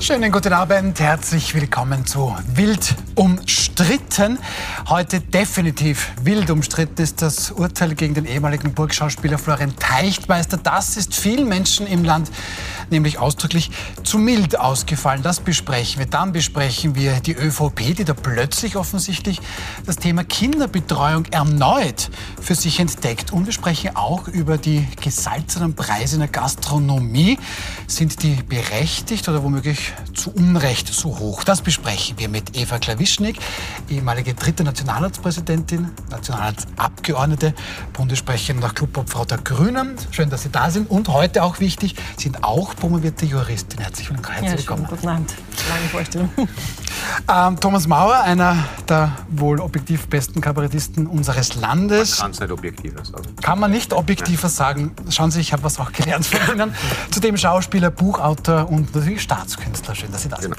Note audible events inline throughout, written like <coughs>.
Schönen guten Abend, herzlich willkommen zu Wild umstritten. Heute definitiv wild umstritten ist das Urteil gegen den ehemaligen Burgschauspieler Florian Teichtmeister. Das ist vielen Menschen im Land nämlich ausdrücklich zu mild ausgefallen. Das besprechen wir. Dann besprechen wir die ÖVP, die da plötzlich offensichtlich das Thema Kinderbetreuung erneut für sich entdeckt. Und wir sprechen auch über die gesalzenen Preise in der Gastronomie. Sind die berechtigt oder womöglich zu Unrecht so hoch? Das besprechen wir mit Eva Klawischnik, ehemalige dritte Nationalratspräsidentin, Nationalratsabgeordnete, Bundessprecherin und Clubobfrau der Grünen. Schön, dass Sie da sind. Und heute auch wichtig, sind auch promovierte Juristin. Herzlich willkommen. Ja, willkommen. Guten Abend. Lange Vorstellung. <laughs> Ähm, Thomas Mauer, einer der wohl objektiv besten Kabarettisten unseres Landes. Man kann es nicht objektiver sagen. Kann man nicht objektiver sagen. Schauen Sie, ich habe was auch gelernt von Ihnen. <laughs> Zudem Schauspieler, Buchautor und natürlich Staatskünstler. Schön, dass Sie da sind.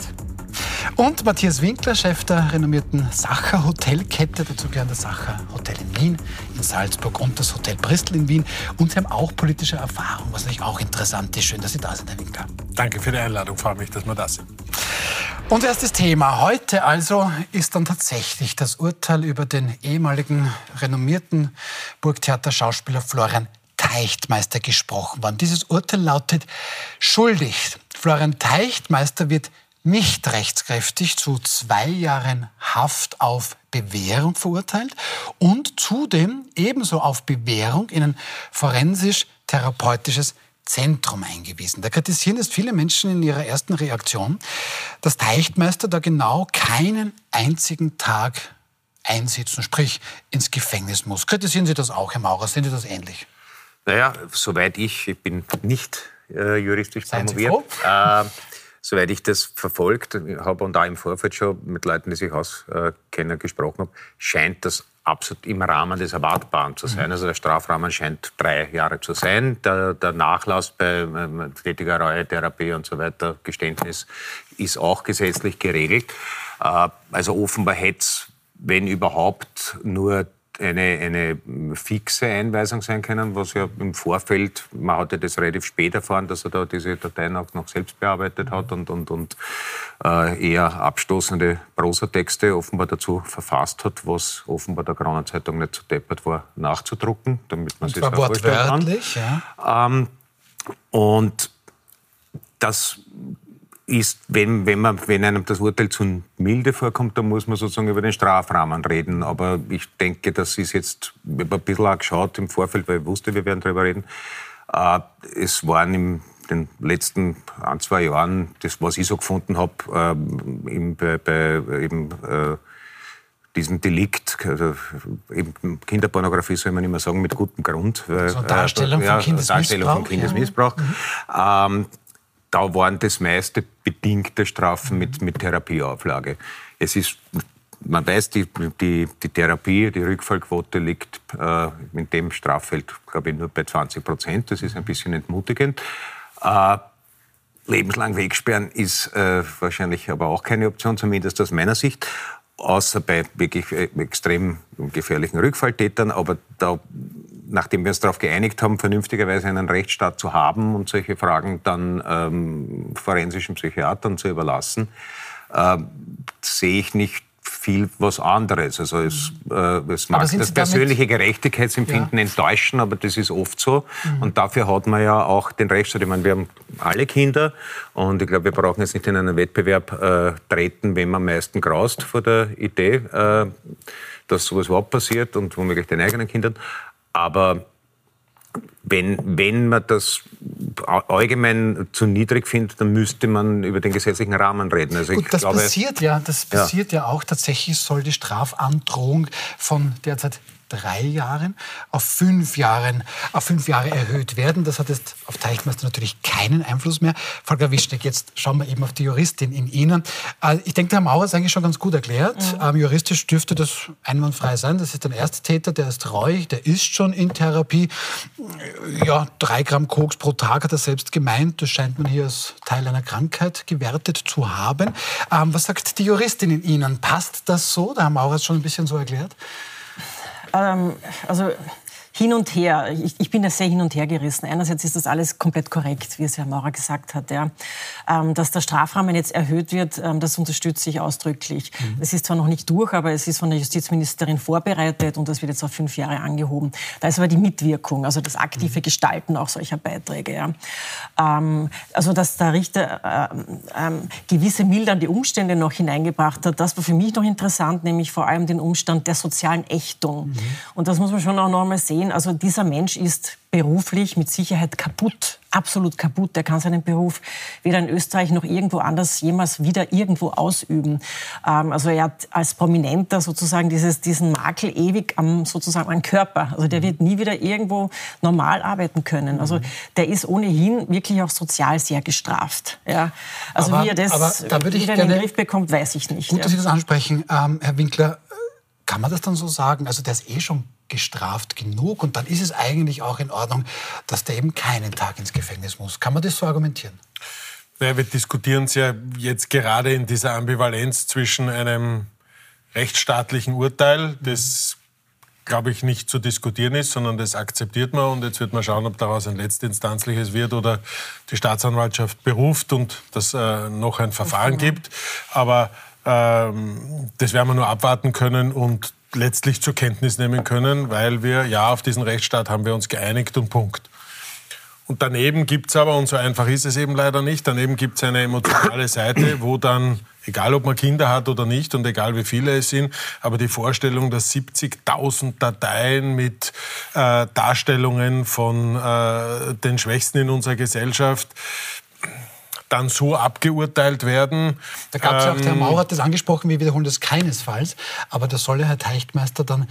Und Matthias Winkler, Chef der renommierten Sacher Hotelkette. Dazu gehören das Sacher Hotel in Wien, in Salzburg und das Hotel Bristol in Wien. Und Sie haben auch politische Erfahrung, was natürlich auch interessant ist. Schön, dass Sie da sind, Herr Winkler. Danke für die Einladung. Freue mich, dass wir da sind. Und erstes Thema heute also ist dann tatsächlich das Urteil über den ehemaligen renommierten Burgtheater-Schauspieler Florian Teichtmeister gesprochen worden. Dieses Urteil lautet schuldig. Florian Teichtmeister wird nicht rechtskräftig zu zwei Jahren Haft auf Bewährung verurteilt und zudem ebenso auf Bewährung in ein forensisch-therapeutisches Zentrum eingewiesen. Da kritisieren es viele Menschen in ihrer ersten Reaktion, dass Teichtmeister da genau keinen einzigen Tag einsitzen, sprich ins Gefängnis muss. Kritisieren Sie das auch, Herr Maurer? Sehen Sie das ähnlich? Naja, soweit ich, ich bin nicht äh, juristisch promoviert. Äh, soweit ich das verfolgt habe und auch im Vorfeld schon mit Leuten, die sich auskennen, gesprochen habe, scheint das absolut im Rahmen des Erwartbaren zu sein. Mhm. Also der Strafrahmen scheint drei Jahre zu sein. Der, der Nachlass bei ähm, tätiger Reue, und so weiter, Geständnis, ist auch gesetzlich geregelt. Äh, also offenbar hätte es, wenn überhaupt, nur eine, eine fixe Einweisung sein können, was ja im Vorfeld, man hatte das relativ spät erfahren, dass er da diese Dateien auch noch selbst bearbeitet hat und, und, und äh, eher abstoßende Prosatexte offenbar dazu verfasst hat, was offenbar der Kronenzeitung nicht zu deppert war, nachzudrucken, damit man sich das vorstellen kann. Ja. Ähm, und das ist, wenn, wenn, man, wenn einem das Urteil zu milde vorkommt, dann muss man sozusagen über den Strafrahmen reden. Aber ich denke, das ist jetzt, ich habe ein bisschen auch geschaut im Vorfeld, weil ich wusste, wir werden darüber reden. Äh, es waren in den letzten ein, zwei Jahren, das, was ich so gefunden habe, äh, bei, bei eben, äh, diesem Delikt, also eben Kinderpornografie soll man immer sagen, mit gutem Grund. Also Darstellung, äh, von, Kindesmissbrauch, Darstellung von Kindesmissbrauch. Ja. Mhm. Ähm, da waren das meiste bedingte Strafen mit, mit Therapieauflage. Es ist, man weiß, die, die, die Therapie, die Rückfallquote liegt äh, in dem Straffeld, glaube ich, nur bei 20 Prozent. Das ist ein bisschen entmutigend. Äh, lebenslang wegsperren ist äh, wahrscheinlich aber auch keine Option, zumindest aus meiner Sicht außer bei wirklich äh, extrem gefährlichen Rückfalltätern. Aber da nachdem wir uns darauf geeinigt haben, vernünftigerweise einen Rechtsstaat zu haben und solche Fragen dann ähm, forensischen Psychiatern zu überlassen, äh, sehe ich nicht viel was anderes. Also es, äh, es mag das persönliche Gerechtigkeitsempfinden ja. enttäuschen, aber das ist oft so. Mhm. Und dafür hat man ja auch den Rechtsstaat. Ich meine, wir haben alle Kinder und ich glaube, wir brauchen jetzt nicht in einen Wettbewerb äh, treten, wem am meisten graust vor der Idee, äh, dass sowas überhaupt passiert und womöglich den eigenen Kindern. Aber wenn, wenn man das allgemein zu niedrig findet, dann müsste man über den gesetzlichen Rahmen reden. Also Gut, das glaube, passiert ja, das passiert ja. ja auch. Tatsächlich soll die Strafandrohung von derzeit drei Jahren auf fünf, Jahren, auf fünf Jahre erhöht werden. Das hat jetzt auf Teichmeister natürlich keinen Einfluss mehr. Volker Wischneck, jetzt schauen wir eben auf die Juristin in Ihnen. Äh, ich denke, der Herr Mauer ist eigentlich schon ganz gut erklärt. Mhm. Ähm, juristisch dürfte das einwandfrei sein. Das ist ein Ersttäter, der ist treu, der ist schon in Therapie. Ja, drei Gramm Koks pro Tag hat er selbst gemeint. Das scheint man hier als Teil einer Krankheit gewertet zu haben. Ähm, was sagt die Juristin in Ihnen? Passt das so? Der Herr Mauer hat es schon ein bisschen so erklärt. Ähm, also hin und her. Ich, ich, bin da sehr hin und her gerissen. Einerseits ist das alles komplett korrekt, wie es Herr Maurer gesagt hat. Ja. Ähm, dass der Strafrahmen jetzt erhöht wird, ähm, das unterstütze ich ausdrücklich. Mhm. Es ist zwar noch nicht durch, aber es ist von der Justizministerin vorbereitet und das wird jetzt auf fünf Jahre angehoben. Da ist aber die Mitwirkung, also das aktive mhm. Gestalten auch solcher Beiträge. Ja. Ähm, also dass der Richter äh, äh, gewisse mildernde Umstände noch hineingebracht hat, das war für mich noch interessant, nämlich vor allem den Umstand der sozialen Ächtung. Mhm. Und das muss man schon auch noch einmal sehen sehen, also dieser Mensch ist beruflich mit Sicherheit kaputt, absolut kaputt. Er kann seinen Beruf weder in Österreich noch irgendwo anders jemals wieder irgendwo ausüben. Ähm, also er hat als Prominenter sozusagen dieses, diesen Makel ewig am sozusagen am Körper. Also der wird nie wieder irgendwo normal arbeiten können. Also der ist ohnehin wirklich auch sozial sehr gestraft. Ja. Also aber, wie er das da wieder in den Griff bekommt, weiß ich nicht. Gut, ja. dass Sie das ansprechen, ähm, Herr Winkler. Kann man das dann so sagen? Also der ist eh schon gestraft genug und dann ist es eigentlich auch in Ordnung, dass der eben keinen Tag ins Gefängnis muss. Kann man das so argumentieren? Ja, wir diskutieren es ja jetzt gerade in dieser Ambivalenz zwischen einem rechtsstaatlichen Urteil, das glaube ich, nicht zu diskutieren ist, sondern das akzeptiert man. Und jetzt wird man schauen, ob daraus ein letztinstanzliches wird oder die Staatsanwaltschaft beruft und das äh, noch ein Verfahren gibt. Aber ähm, das werden wir nur abwarten können und letztlich zur Kenntnis nehmen können, weil wir, ja, auf diesen Rechtsstaat haben wir uns geeinigt und Punkt. Und daneben gibt es aber, und so einfach ist es eben leider nicht, daneben gibt es eine emotionale Seite, wo dann, egal ob man Kinder hat oder nicht und egal wie viele es sind, aber die Vorstellung, dass 70.000 Dateien mit äh, Darstellungen von äh, den Schwächsten in unserer Gesellschaft dann so abgeurteilt werden. Da gab es ja auch, der Herr ähm, Mauer hat das angesprochen, wir wiederholen das keinesfalls, aber da soll ja Herr Teichtmeister dann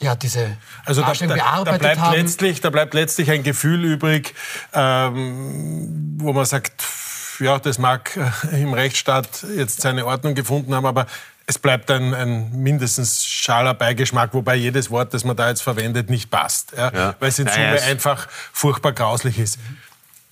ja, diese also da, da, bearbeitet da bleibt haben. Letztlich, da bleibt letztlich ein Gefühl übrig, ähm, wo man sagt, ja, das mag äh, im Rechtsstaat jetzt seine Ordnung gefunden haben, aber es bleibt ein, ein mindestens schaler Beigeschmack, wobei jedes Wort, das man da jetzt verwendet, nicht passt. Ja, ja. Weil es in Summe einfach furchtbar grauslich ist.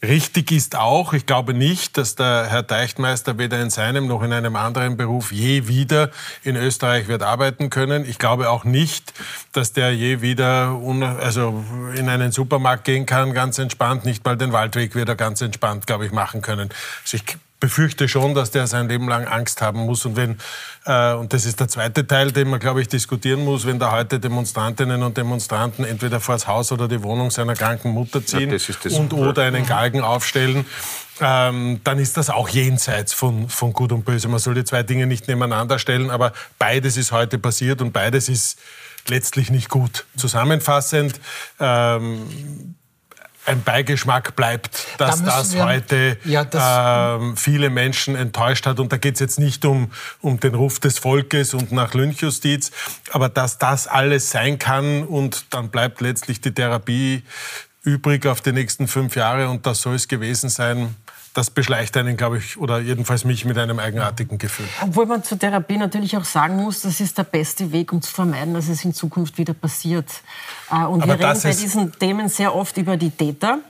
Richtig ist auch, ich glaube nicht, dass der Herr Deichtmeister weder in seinem noch in einem anderen Beruf je wieder in Österreich wird arbeiten können. Ich glaube auch nicht, dass der je wieder also in einen Supermarkt gehen kann, ganz entspannt. Nicht mal den Waldweg wird er ganz entspannt, glaube ich, machen können. Also ich befürchte schon, dass der sein Leben lang Angst haben muss. Und wenn, äh, und das ist der zweite Teil, den man, glaube ich, diskutieren muss, wenn da heute Demonstrantinnen und Demonstranten entweder vor das Haus oder die Wohnung seiner kranken Mutter ziehen ja, das das und oder einen Galgen aufstellen, ähm, dann ist das auch jenseits von, von Gut und Böse. Man soll die zwei Dinge nicht nebeneinander stellen, aber beides ist heute passiert und beides ist letztlich nicht gut. Zusammenfassend, ähm, ein Beigeschmack bleibt, dass da das wir, heute ja, das, ähm, viele Menschen enttäuscht hat. Und da geht es jetzt nicht um, um den Ruf des Volkes und nach Lynchjustiz, aber dass das alles sein kann und dann bleibt letztlich die Therapie übrig auf die nächsten fünf Jahre und das soll es gewesen sein das beschleicht einen, glaube ich, oder jedenfalls mich mit einem eigenartigen Gefühl. Obwohl man zur Therapie natürlich auch sagen muss, das ist der beste Weg, um zu vermeiden, dass es in Zukunft wieder passiert. Äh, und Aber wir reden bei diesen Themen sehr oft über die Täter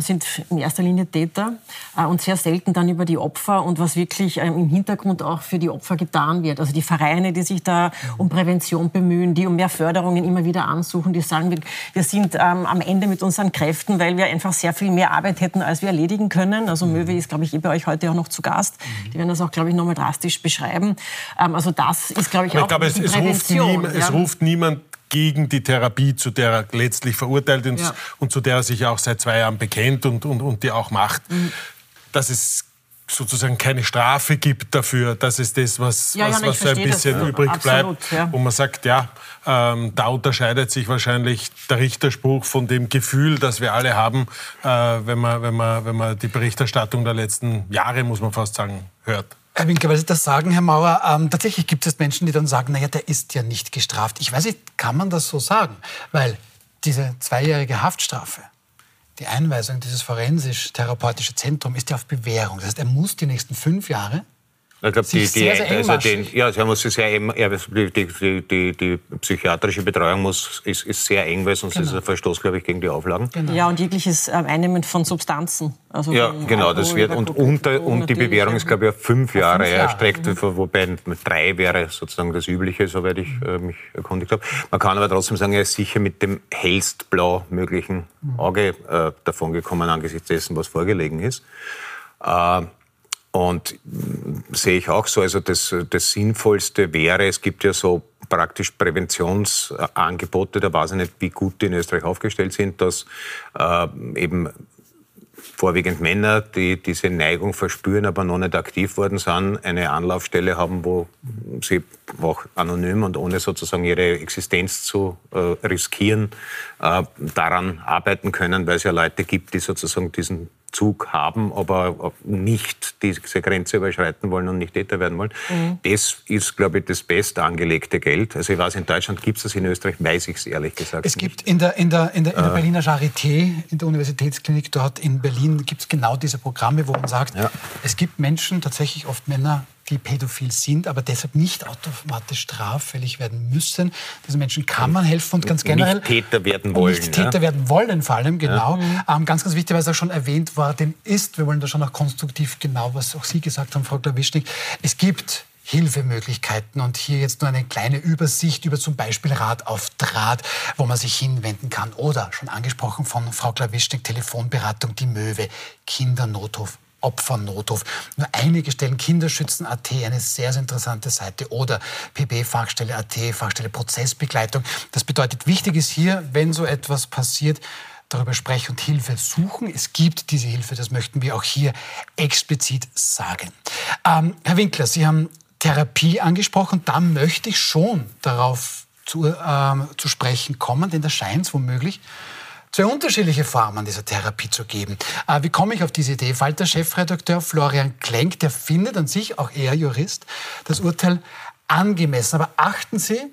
sind in erster Linie Täter äh, und sehr selten dann über die Opfer und was wirklich ähm, im Hintergrund auch für die Opfer getan wird. Also die Vereine, die sich da um Prävention bemühen, die um mehr Förderungen immer wieder ansuchen, die sagen, wir, sind ähm, am Ende mit unseren Kräften, weil wir einfach sehr viel mehr Arbeit hätten, als wir erledigen können. Also mhm. Möwe ist, glaube ich, eh bei euch heute auch noch zu Gast. Die werden das auch, glaube ich, nochmal drastisch beschreiben. Ähm, also das ist, glaube ich, auch ich glaube, es, es, ruft nie, ja. es ruft niemand gegen die Therapie, zu der er letztlich verurteilt ist ja. und zu der er sich auch seit zwei Jahren bekennt und, und, und die auch macht. Mhm. Dass es sozusagen keine Strafe gibt dafür, das ist das, was, ja, was, ja, was so ein bisschen das, übrig absolut, bleibt. Ja. Wo man sagt, ja, ähm, da unterscheidet sich wahrscheinlich der Richterspruch von dem Gefühl, das wir alle haben, äh, wenn, man, wenn, man, wenn man die Berichterstattung der letzten Jahre, muss man fast sagen, hört. Herr Winke, weil Sie das sagen, Herr Mauer, ähm, tatsächlich gibt es Menschen, die dann sagen, naja, der ist ja nicht gestraft. Ich weiß nicht, kann man das so sagen? Weil diese zweijährige Haftstrafe, die Einweisung dieses forensisch-therapeutischen Zentrum ist ja auf Bewährung. Das heißt, er muss die nächsten fünf Jahre ich glaube, die, die, also den, ja, sie muss sehr eng, die, die, die, die, psychiatrische Betreuung muss, ist, ist sehr eng, weil sonst genau. ist es ein Verstoß, glaube ich, gegen die Auflagen. Genau. Ja, und jegliches ähm, Einnehmen von Substanzen. Also ja, genau, Alkohol das wird. Und, unter, und die Bewährung ist, glaube ich, auf fünf Jahre erstreckt, mhm. wobei drei wäre sozusagen das Übliche, soweit ich äh, mich erkundigt habe. Man kann aber trotzdem sagen, er ist sicher mit dem hellst blau möglichen mhm. Auge äh, davongekommen angesichts dessen, was vorgelegen ist. Äh, und sehe ich auch so, also das, das Sinnvollste wäre, es gibt ja so praktisch Präventionsangebote, da weiß ich nicht, wie gut die in Österreich aufgestellt sind, dass äh, eben vorwiegend Männer, die diese Neigung verspüren, aber noch nicht aktiv worden sind, eine Anlaufstelle haben, wo sie auch anonym und ohne sozusagen ihre Existenz zu äh, riskieren, äh, daran arbeiten können, weil es ja Leute gibt, die sozusagen diesen Zug haben, aber nicht diese Grenze überschreiten wollen und nicht Täter werden wollen. Mhm. Das ist, glaube ich, das best angelegte Geld. Also ich weiß, in Deutschland gibt es das, in Österreich weiß ich es ehrlich gesagt Es gibt in der, in der, in der, in der äh, Berliner Charité, in der Universitätsklinik dort in Berlin, gibt es genau diese Programme, wo man sagt, ja. es gibt Menschen, tatsächlich oft Männer, die pädophil sind, aber deshalb nicht automatisch straffällig werden müssen. Diesen Menschen kann man helfen und ganz generell. Nicht Täter werden wollen. Nicht Täter ja? werden wollen, vor allem, genau. Ja. Ähm, ganz, ganz wichtig, weil es auch schon erwähnt worden ist, wir wollen da schon auch konstruktiv genau, was auch Sie gesagt haben, Frau Klawischnik. Es gibt Hilfemöglichkeiten und hier jetzt nur eine kleine Übersicht über zum Beispiel Rat auf Draht, wo man sich hinwenden kann. Oder schon angesprochen von Frau Klawischnik, Telefonberatung, die Möwe, Kindernotruf, Opfernotruf. Nur einige Stellen Kinderschützen.at, eine sehr, sehr interessante Seite, oder pb-Fachstelle.at, Fachstelle Prozessbegleitung. Das bedeutet, wichtig ist hier, wenn so etwas passiert, darüber sprechen und Hilfe suchen. Es gibt diese Hilfe, das möchten wir auch hier explizit sagen. Ähm, Herr Winkler, Sie haben Therapie angesprochen. Da möchte ich schon darauf zu, ähm, zu sprechen kommen, denn da scheint es womöglich zwei unterschiedliche Formen dieser Therapie zu geben. Äh, wie komme ich auf diese Idee? Falter Chefredakteur Florian Klenk, der findet an sich, auch er Jurist, das Urteil angemessen. Aber achten Sie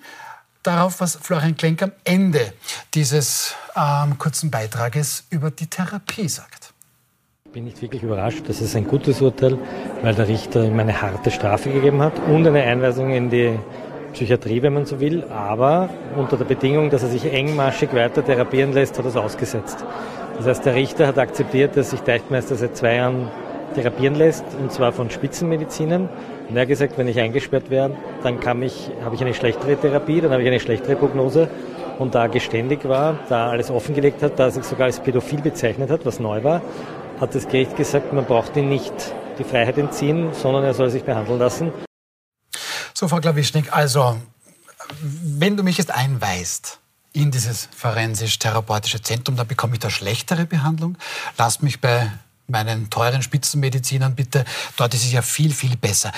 darauf, was Florian Klenk am Ende dieses ähm, kurzen Beitrages über die Therapie sagt. Ich bin nicht wirklich überrascht. Das ist ein gutes Urteil, weil der Richter ihm eine harte Strafe gegeben hat und eine Einweisung in die Psychiatrie, wenn man so will, aber unter der Bedingung, dass er sich engmaschig weiter therapieren lässt, hat er es ausgesetzt. Das heißt, der Richter hat akzeptiert, dass sich Deichtmeister seit zwei Jahren therapieren lässt, und zwar von Spitzenmedizinern. Und er hat gesagt, wenn ich eingesperrt wäre, dann kann ich, habe ich eine schlechtere Therapie, dann habe ich eine schlechtere Prognose. Und da er geständig war, da er alles offengelegt hat, da er sich sogar als pädophil bezeichnet hat, was neu war, hat das Gericht gesagt, man braucht ihn nicht die Freiheit entziehen, sondern er soll sich behandeln lassen. So, Frau Klawischnik, also, wenn du mich jetzt einweist in dieses forensisch-therapeutische Zentrum, dann bekomme ich da schlechtere Behandlung. Lass mich bei meinen teuren Spitzenmedizinern bitte. Dort ist es ja viel, viel besser.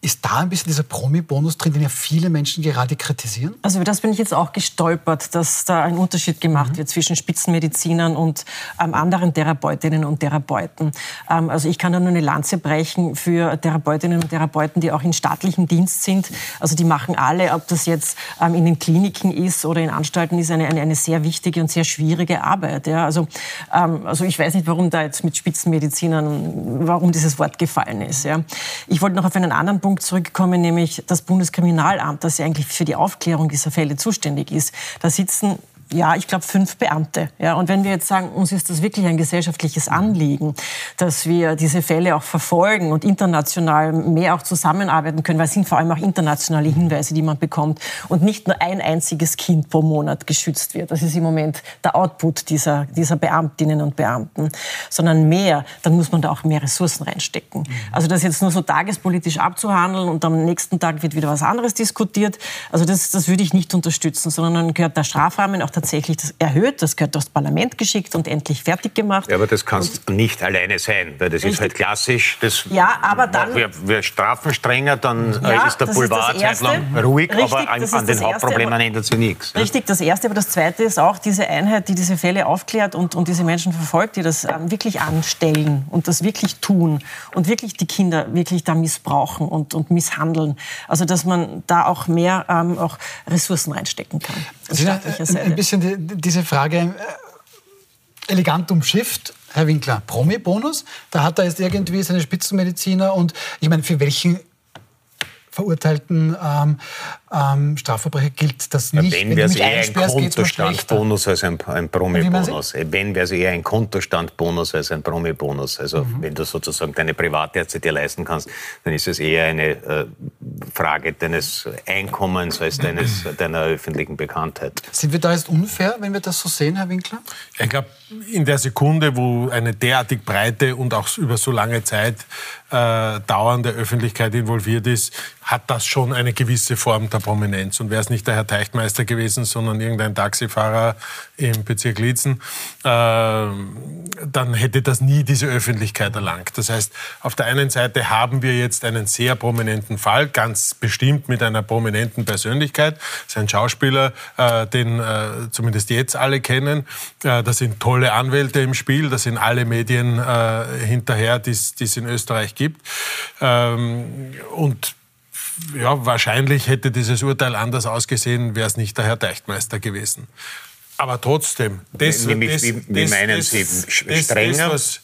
Ist da ein bisschen dieser Promi-Bonus drin, den ja viele Menschen gerade kritisieren? Also über das bin ich jetzt auch gestolpert, dass da ein Unterschied gemacht mhm. wird zwischen Spitzenmedizinern und ähm, anderen Therapeutinnen und Therapeuten. Ähm, also ich kann da nur eine Lanze brechen für Therapeutinnen und Therapeuten, die auch in staatlichem Dienst sind. Also die machen alle, ob das jetzt ähm, in den Kliniken ist oder in Anstalten, ist eine, eine, eine sehr wichtige und sehr schwierige Arbeit. Ja. Also, ähm, also ich weiß nicht, warum da jetzt mit Spitzenmedizinern, warum dieses Wort gefallen ist. Ja. Ich wollte noch auf einen anderen Punkt Punkt zurückkommen, nämlich das Bundeskriminalamt, das ja eigentlich für die Aufklärung dieser Fälle zuständig ist. Da sitzen ja, ich glaube fünf Beamte. Ja, und wenn wir jetzt sagen, uns ist das wirklich ein gesellschaftliches Anliegen, dass wir diese Fälle auch verfolgen und international mehr auch zusammenarbeiten können, weil es sind vor allem auch internationale Hinweise, die man bekommt und nicht nur ein einziges Kind pro Monat geschützt wird. Das ist im Moment der Output dieser, dieser Beamtinnen und Beamten, sondern mehr, dann muss man da auch mehr Ressourcen reinstecken. Also das jetzt nur so tagespolitisch abzuhandeln und am nächsten Tag wird wieder was anderes diskutiert, also das, das würde ich nicht unterstützen, sondern dann gehört der Strafrahmen auch tatsächlich erhöht. Das gehört aufs Parlament geschickt und endlich fertig gemacht. Ja, aber das kann nicht alleine sein, weil das richtig. ist halt klassisch. Das ja, aber dann... Wir, wir strafen strenger, dann äh, ja, ist der Boulevard zeitlang ruhig, richtig, aber an, an den Hauptproblemen ändert sich nichts. Richtig, das Erste. Aber das Zweite ist auch diese Einheit, die diese Fälle aufklärt und, und diese Menschen verfolgt, die das ähm, wirklich anstellen und das wirklich tun und wirklich die Kinder wirklich da missbrauchen und, und misshandeln. Also dass man da auch mehr ähm, auch Ressourcen reinstecken kann. Ein bisschen die, diese Frage äh, elegant umschifft. Herr Winkler, Promi-Bonus, da hat er jetzt irgendwie seine Spitzenmediziner und ich meine, für welchen verurteilten ähm, ähm, Strafverbrecher gilt das nicht. Ja, wenn, wenn wäre es eher ein Kontostandbonus als ein, ein Promi-Bonus. Wenn wäre es eher ein Kontostandbonus als ein Promi-Bonus. Also mhm. wenn du sozusagen deine Privatärzte dir leisten kannst, dann ist es eher eine äh, Frage deines Einkommens als deines, deiner öffentlichen Bekanntheit. Sind wir da jetzt unfair, wenn wir das so sehen, Herr Winkler? Ich glaube, in der Sekunde, wo eine derartig breite und auch über so lange Zeit äh, dauernde Öffentlichkeit involviert ist, hat das schon eine gewisse Form der Prominenz. Und wäre es nicht der Herr Teichtmeister gewesen, sondern irgendein Taxifahrer im Bezirk Lietzen, äh, dann hätte das nie diese Öffentlichkeit erlangt. Das heißt, auf der einen Seite haben wir jetzt einen sehr prominenten Fall, ganz bestimmt mit einer prominenten Persönlichkeit. Das ist ein Schauspieler, äh, den äh, zumindest jetzt alle kennen. Äh, da sind tolle Anwälte im Spiel, da sind alle Medien äh, hinterher, die es in Österreich gibt. Ähm, und ja, wahrscheinlich hätte dieses Urteil anders ausgesehen, wäre es nicht der Herr Teichtmeister gewesen. Aber trotzdem, das, Nämlich, das, wie, wie das, meinen das, Sie, strenger? Das,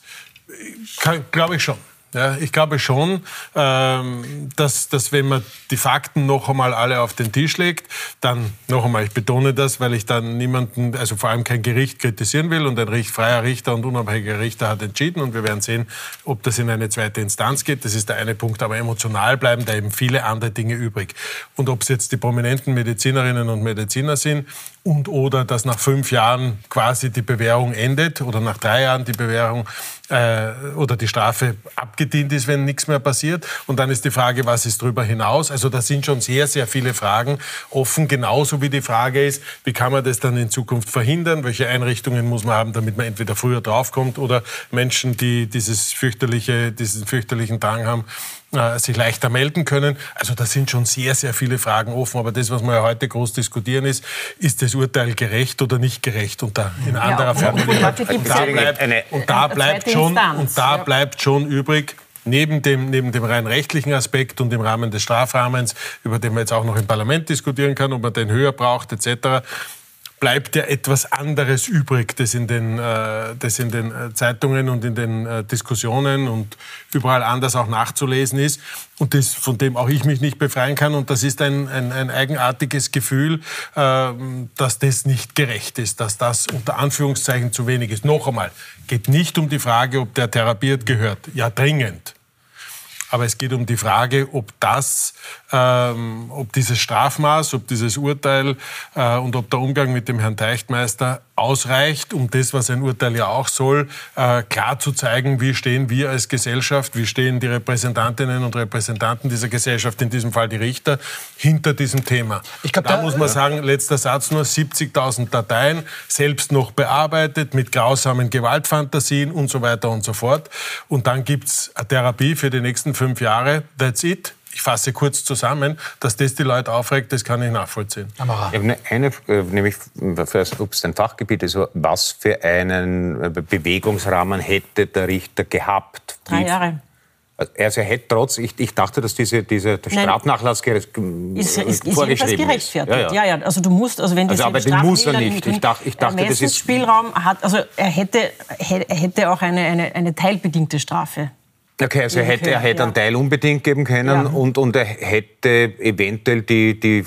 glaube ich schon. Ja, ich glaube schon, ähm, dass, dass wenn man die Fakten noch einmal alle auf den Tisch legt, dann noch einmal, ich betone das, weil ich dann niemanden, also vor allem kein Gericht kritisieren will und ein freier Richter und unabhängiger Richter hat entschieden und wir werden sehen, ob das in eine zweite Instanz geht. Das ist der eine Punkt, aber emotional bleiben da eben viele andere Dinge übrig. Und ob es jetzt die prominenten Medizinerinnen und Mediziner sind und oder dass nach fünf Jahren quasi die Bewährung endet oder nach drei Jahren die Bewährung äh, oder die Strafe abgedient ist, wenn nichts mehr passiert. Und dann ist die Frage, was ist darüber hinaus? Also da sind schon sehr, sehr viele Fragen offen, genauso wie die Frage ist, wie kann man das dann in Zukunft verhindern? Welche Einrichtungen muss man haben, damit man entweder früher draufkommt oder Menschen, die dieses fürchterliche, diesen fürchterlichen Drang haben, äh, sich leichter melden können. Also da sind schon sehr, sehr viele Fragen offen. Aber das, was wir ja heute groß diskutieren, ist, ist das Urteil gerecht oder nicht gerecht? Und da in anderer ja, Form. Und, und, da bleibt, und da bleibt schon, und da bleibt schon übrig, neben dem, neben dem rein rechtlichen Aspekt und im Rahmen des Strafrahmens, über den man jetzt auch noch im Parlament diskutieren kann, ob man den höher braucht etc., bleibt ja etwas anderes übrig, das in den, äh, das in den äh, Zeitungen und in den äh, Diskussionen und überall anders auch nachzulesen ist und das, von dem auch ich mich nicht befreien kann. Und das ist ein, ein, ein eigenartiges Gefühl, äh, dass das nicht gerecht ist, dass das unter Anführungszeichen zu wenig ist. Noch einmal, geht nicht um die Frage, ob der therapiert gehört. Ja, dringend. Aber es geht um die Frage, ob das, ähm, ob dieses Strafmaß, ob dieses Urteil äh, und ob der Umgang mit dem Herrn Teichtmeister ausreicht, um das, was ein Urteil ja auch soll, äh, klar zu zeigen, wie stehen wir als Gesellschaft, wie stehen die Repräsentantinnen und Repräsentanten dieser Gesellschaft, in diesem Fall die Richter, hinter diesem Thema. Ich glaub, da, da muss man sagen, letzter Satz nur, 70.000 Dateien, selbst noch bearbeitet, mit grausamen Gewaltfantasien und so weiter und so fort. Und dann gibt's eine Therapie für die nächsten fünf Jahre, that's it ich fasse kurz zusammen, dass das die Leute aufregt, das kann ich nachvollziehen. Ich habe eine, eine nämlich, ob es ein Fachgebiet ist, was für einen äh, Bewegungsrahmen hätte der Richter gehabt? Drei Jahre. Also er hätte trotz, ich, ich dachte, dass diese, diese der Strafnachlass ist, ist, ist, ist gerechtfertigt. Ja, ja. ja, ja. Also du musst, also wenn also, aber den muss er nicht. Ich dachte, ich dachte das ist Spielraum hat, also er hätte, er hätte auch eine, eine, eine teilbedingte Strafe Okay, also er hätte, er hätte ja. einen Teil unbedingt geben können ja. und, und er hätte eventuell die, die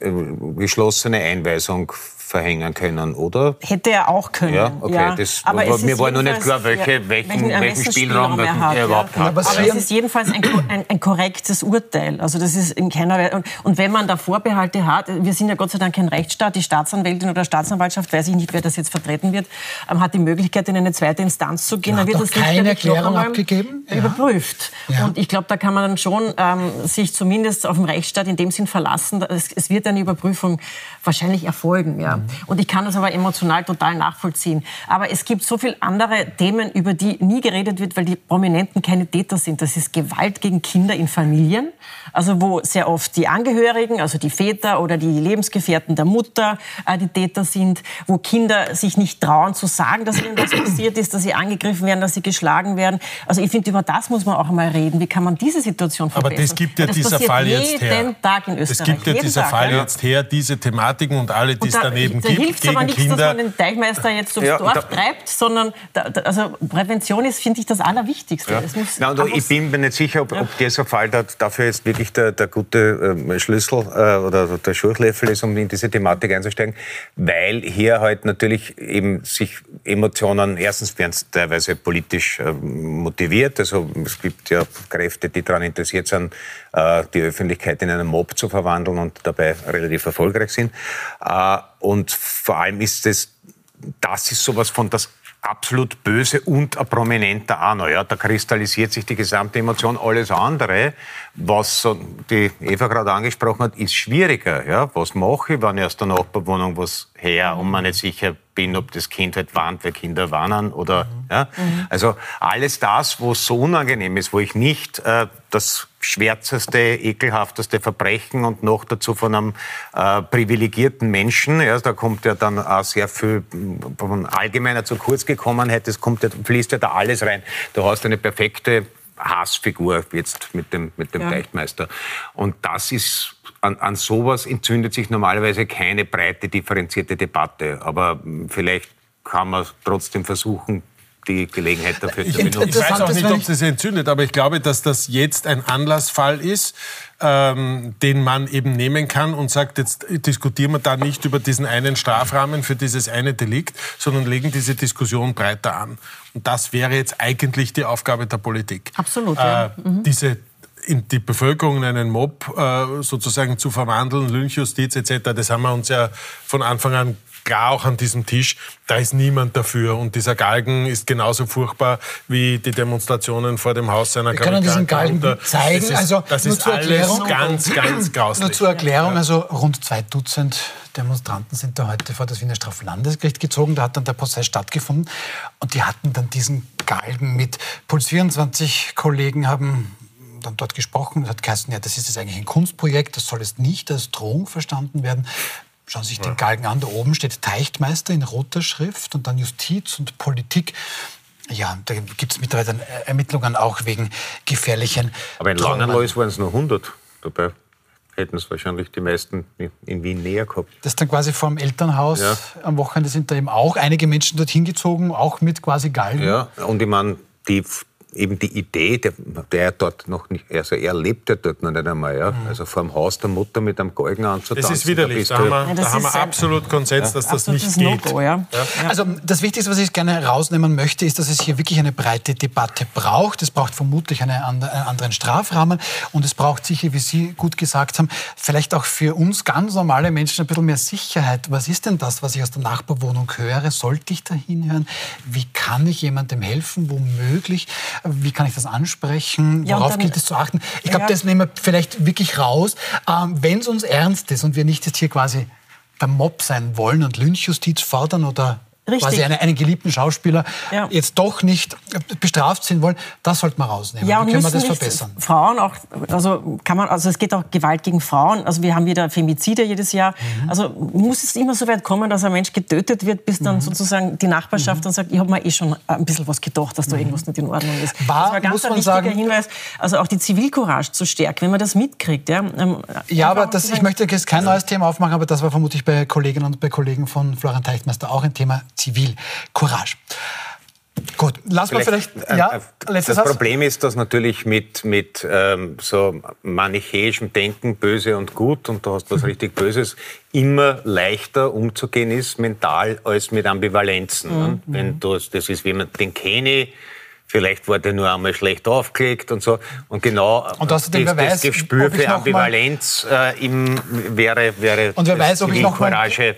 äh, geschlossene Einweisung verhängen können, oder? Hätte er auch können. Ja, okay. Ja. Das, aber aber mir war nur nicht klar, welche, ja, welchen, welchen Spielraum, er, hat, er überhaupt hat. Aber, aber es ist jedenfalls ein, ein, ein, korrektes Urteil. Also das ist in keiner Weise. Und, und, wenn man da Vorbehalte hat, wir sind ja Gott sei Dank kein Rechtsstaat, die Staatsanwältin oder Staatsanwaltschaft, weiß ich nicht, wer das jetzt vertreten wird, ähm, hat die Möglichkeit, in eine zweite Instanz zu gehen. dann wird das keine Erklärung abgegeben? Überprüft. Und ich glaube, da kann man dann schon ähm, sich zumindest auf den Rechtsstaat in dem Sinn verlassen. Es, es wird eine Überprüfung wahrscheinlich erfolgen. Ja. Und ich kann das aber emotional total nachvollziehen. Aber es gibt so viele andere Themen, über die nie geredet wird, weil die Prominenten keine Täter sind. Das ist Gewalt gegen Kinder in Familien. Also wo sehr oft die Angehörigen, also die Väter oder die Lebensgefährten der Mutter äh, die Täter sind, wo Kinder sich nicht trauen zu sagen, dass ihnen was passiert ist, dass sie angegriffen werden, dass sie geschlagen werden. Also ich finde, über das das muss man auch mal reden. Wie kann man diese Situation verbessern? Aber das gibt ja das dieser Fall jetzt her. Tag in Österreich. Es gibt ja jeden dieser Tag, Fall ja. jetzt her, diese Thematiken und alle, die es da, daneben da gibt. hilft es aber nichts, Kinder. dass man den Teichmeister jetzt durchs Ja, Dorf da- treibt, sondern da, da, also Prävention ist, finde ich, das Allerwichtigste. Ja. Muss und einfach- ich bin mir nicht sicher, ob, ob dieser Fall da, dafür jetzt wirklich der, der gute ähm, Schlüssel äh, oder der Schurchlöffel ist, um in diese Thematik einzusteigen, weil hier halt natürlich eben sich Emotionen, erstens werden es teilweise politisch ähm, motiviert, also es gibt ja Kräfte, die daran interessiert sind, äh, die Öffentlichkeit in einen Mob zu verwandeln und dabei relativ erfolgreich sind. Äh, und vor allem ist es das ist sowas von das absolut Böse und ein Prominenter noch. Ja. Da kristallisiert sich die gesamte Emotion. Alles andere, was die Eva gerade angesprochen hat, ist schwieriger. Ja. Was mache ich, wenn ich aus der Nachbarwohnung was her und mir nicht sicher bin, ob das Kind halt warnt, weil Kinder warnen oder ja. Also alles das, wo so unangenehm ist, wo ich nicht äh, das schwärzeste, ekelhafteste Verbrechen und noch dazu von einem äh, privilegierten Menschen, ja, da kommt ja dann auch sehr viel von allgemeiner zu kurz gekommenheit, das kommt ja, fließt ja da alles rein. Du hast eine perfekte Hassfigur jetzt mit dem, mit dem Ja. Beichtmeister. Und das ist, an, an sowas entzündet sich normalerweise keine breite, differenzierte Debatte. Aber mh, vielleicht kann man trotzdem versuchen, die Gelegenheit dafür zu Ich, benutzen. ich weiß auch nicht, ob ich- das entzündet, aber ich glaube, dass das jetzt ein Anlassfall ist, ähm, den man eben nehmen kann und sagt, jetzt diskutieren wir da nicht über diesen einen Strafrahmen für dieses eine Delikt, sondern legen diese Diskussion breiter an. Und das wäre jetzt eigentlich die Aufgabe der Politik. Absolut, ja. Äh, Diese in die Bevölkerung in einen Mob äh, sozusagen zu verwandeln, Lynchjustiz etc., das haben wir uns ja von Anfang an klar auch an diesem Tisch, da ist niemand dafür. Und dieser Galgen ist genauso furchtbar wie die Demonstrationen vor dem Haus seiner Wir können diesen Galgen zeigen. Das ist, also das nur ist zur alles Erklärung, ganz, ganz grauslich. Nur zur Erklärung, also rund zwei Dutzend Demonstranten sind da heute vor das Wiener Straflandesgericht gezogen. Da hat dann der Prozess stattgefunden. Und die hatten dann diesen Galgen mit. Puls 24 Kollegen haben dann dort gesprochen und hat geheißen, ja, das ist jetzt eigentlich ein Kunstprojekt, das soll jetzt nicht als Drohung verstanden werden. Schauen Sie sich den Galgen an, da oben steht Teichtmeister in roter Schrift und dann Justiz und Politik. Ja, da gibt es mittlerweile dann Ermittlungen auch wegen gefährlichen Aber in. Langenlois waren es nur 100. Dabei hätten es wahrscheinlich die meisten in- in Wien näher gehabt. Das ist dann quasi vor dem Elternhaus. Ja. Am Wochenende sind da eben auch einige Menschen dorthin gezogen, auch mit quasi Galgen. Ja, und ich meine, die, eben die Idee, der, der dort noch nicht, also er lebt ja dort noch nicht einmal, ja. Also vor dem Haus der Mutter mit einem Galgen anzutanzen. Das ist widerlich. Da du- haben wir, Ja, da haben wir absolut Konsens, dass das nicht Absolutes geht. No-Go, ja. Also das Wichtigste, was ich gerne rausnehmen möchte, ist, dass es hier wirklich eine breite Debatte braucht. Es braucht vermutlich eine andere, einen anderen Strafrahmen und es braucht sicher, wie Sie gut gesagt haben, vielleicht auch für uns ganz normale Menschen ein bisschen mehr Sicherheit. Was ist denn das, was ich aus der Nachbarwohnung höre? Sollte ich da hinhören? Wie kann ich jemandem helfen? Womöglich? Wie kann ich das ansprechen? Ja, Worauf dann- gilt es zu achten? Ich glaube, Ja. das nehmen wir vielleicht wirklich raus. Ähm, Wenn es uns ernst ist und wir nicht jetzt hier quasi der Mob sein wollen und Lynchjustiz fordern oder Richtig. quasi eine, einen geliebten Schauspieler Ja. jetzt doch nicht bestraft sehen wollen, das sollte man rausnehmen. Ja, Wie können wir das verbessern? Frauen auch, also kann man, also es geht auch Gewalt gegen Frauen. Also wir haben wieder Femizide jedes Jahr. Mhm. Also muss es immer so weit kommen, dass ein Mensch getötet wird, bis Mhm. dann sozusagen die Nachbarschaft dann sagt, ich habe mir eh schon ein bisschen was gedacht, dass da irgendwas nicht in Ordnung ist. Mhm. War, das war ganz muss ein man wichtiger sagen- Hinweis. Also auch die Zivilcourage zu stärken, wenn man das mitkriegt. Ja, Ähm, Ja, aber das, ich möchte jetzt kein neues Thema aufmachen, aber das war vermutlich bei Kolleginnen und bei Kollegen von Florian Teichtmeister auch ein Thema Zivilcourage. Gut, lass mal vielleicht, äh, ja, äh, letztes das Satz. Problem ist, dass natürlich mit, mit ähm, so manichäischem Denken, böse und gut, und du hast was richtig Böses, immer leichter umzugehen ist mental als mit Ambivalenzen. ne? Wenn du, das ist, wie man den kenne ich, Vielleicht war der nur einmal schlecht aufgelegt und so. Und genau Und den das, Beweis, das Gespür für Ambivalenz äh, im, wäre, wäre Und wer das weiß, ob ich noch mal,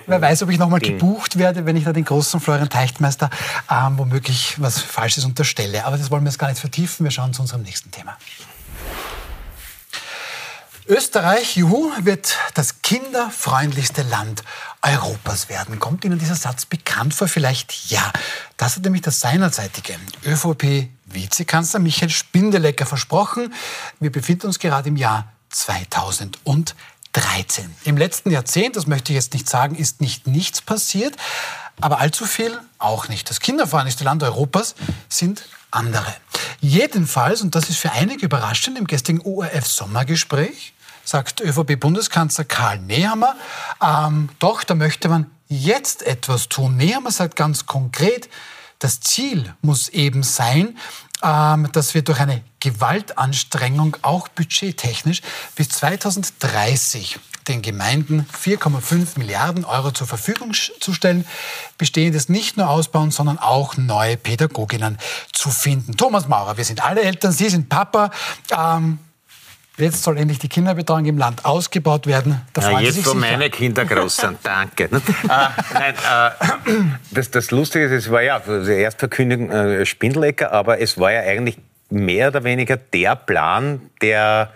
wer weiß, ob ich noch mal Ding. gebucht werde, wenn ich da den großen Florian Teichtmeister ähm, womöglich was Falsches unterstelle. Aber das wollen wir jetzt gar nicht vertiefen. Wir schauen zu unserem nächsten Thema. Österreich, juhu, wird das kinderfreundlichste Land Europas werden. Kommt Ihnen dieser Satz bekannt vor? Vielleicht ja. Das hat nämlich der seinerzeitige ÖVP-Vizekanzler Michael Spindelecker versprochen. Wir befinden uns gerade im Jahr 2010. 13. Im letzten Jahrzehnt, das möchte ich jetzt nicht sagen, ist nicht nichts passiert, aber allzu viel auch nicht. Das kinderfreundlichste Land Europas sind andere. Jedenfalls, und das ist für einige überraschend, im gestrigen ORF-Sommergespräch sagt ÖVP-Bundeskanzler Karl Nehammer, ähm, doch, da möchte man jetzt etwas tun. Nehammer sagt ganz konkret, das Ziel muss eben sein, ähm, dass wir durch eine Gewaltanstrengung, auch budgettechnisch, bis 2030 den Gemeinden 4,5 Milliarden Euro zur Verfügung zu stellen, bestehendes nicht nur ausbauen, sondern auch neue Pädagoginnen zu finden. Thomas Maurer, wir sind alle Eltern, Sie sind Papa. Ähm, Jetzt soll endlich die Kinderbetreuung im Land ausgebaut werden. Da ja, jetzt, wo meine Kinder groß sind, <laughs> danke. äh, nein, äh, das, das, Lustige ist, es war ja also Erstverkündigung äh, Spindelecker, aber es war ja eigentlich mehr oder weniger der Plan, der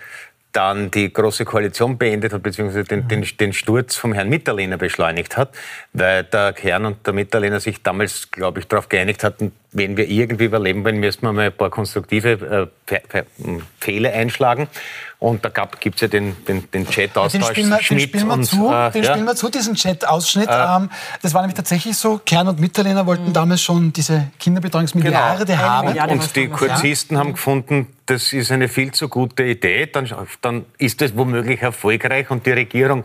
dann die Große Koalition beendet hat, beziehungsweise den, den, den Sturz vom Herrn Mitterlehner beschleunigt hat, weil der Kern und der Mitterlehner sich damals, glaube ich, darauf geeinigt hatten, wenn wir irgendwie überleben wollen, müssen wir mal ein paar konstruktive äh, Fehler einschlagen. Und da gibt es ja den, den, den Chat-Austausch. Den spielen wir, zu, äh, den ja. spielen wir zu, diesen Chat-Ausschnitt. Äh, ähm, das war nämlich tatsächlich so, Kern und Mitterlehner wollten mhm. damals schon diese Kinderbetreuungsmilliarde genau. haben. Milliarde und die Kurzisten ja. haben gefunden, das ist eine viel zu gute Idee, dann, dann ist das womöglich erfolgreich und die Regierung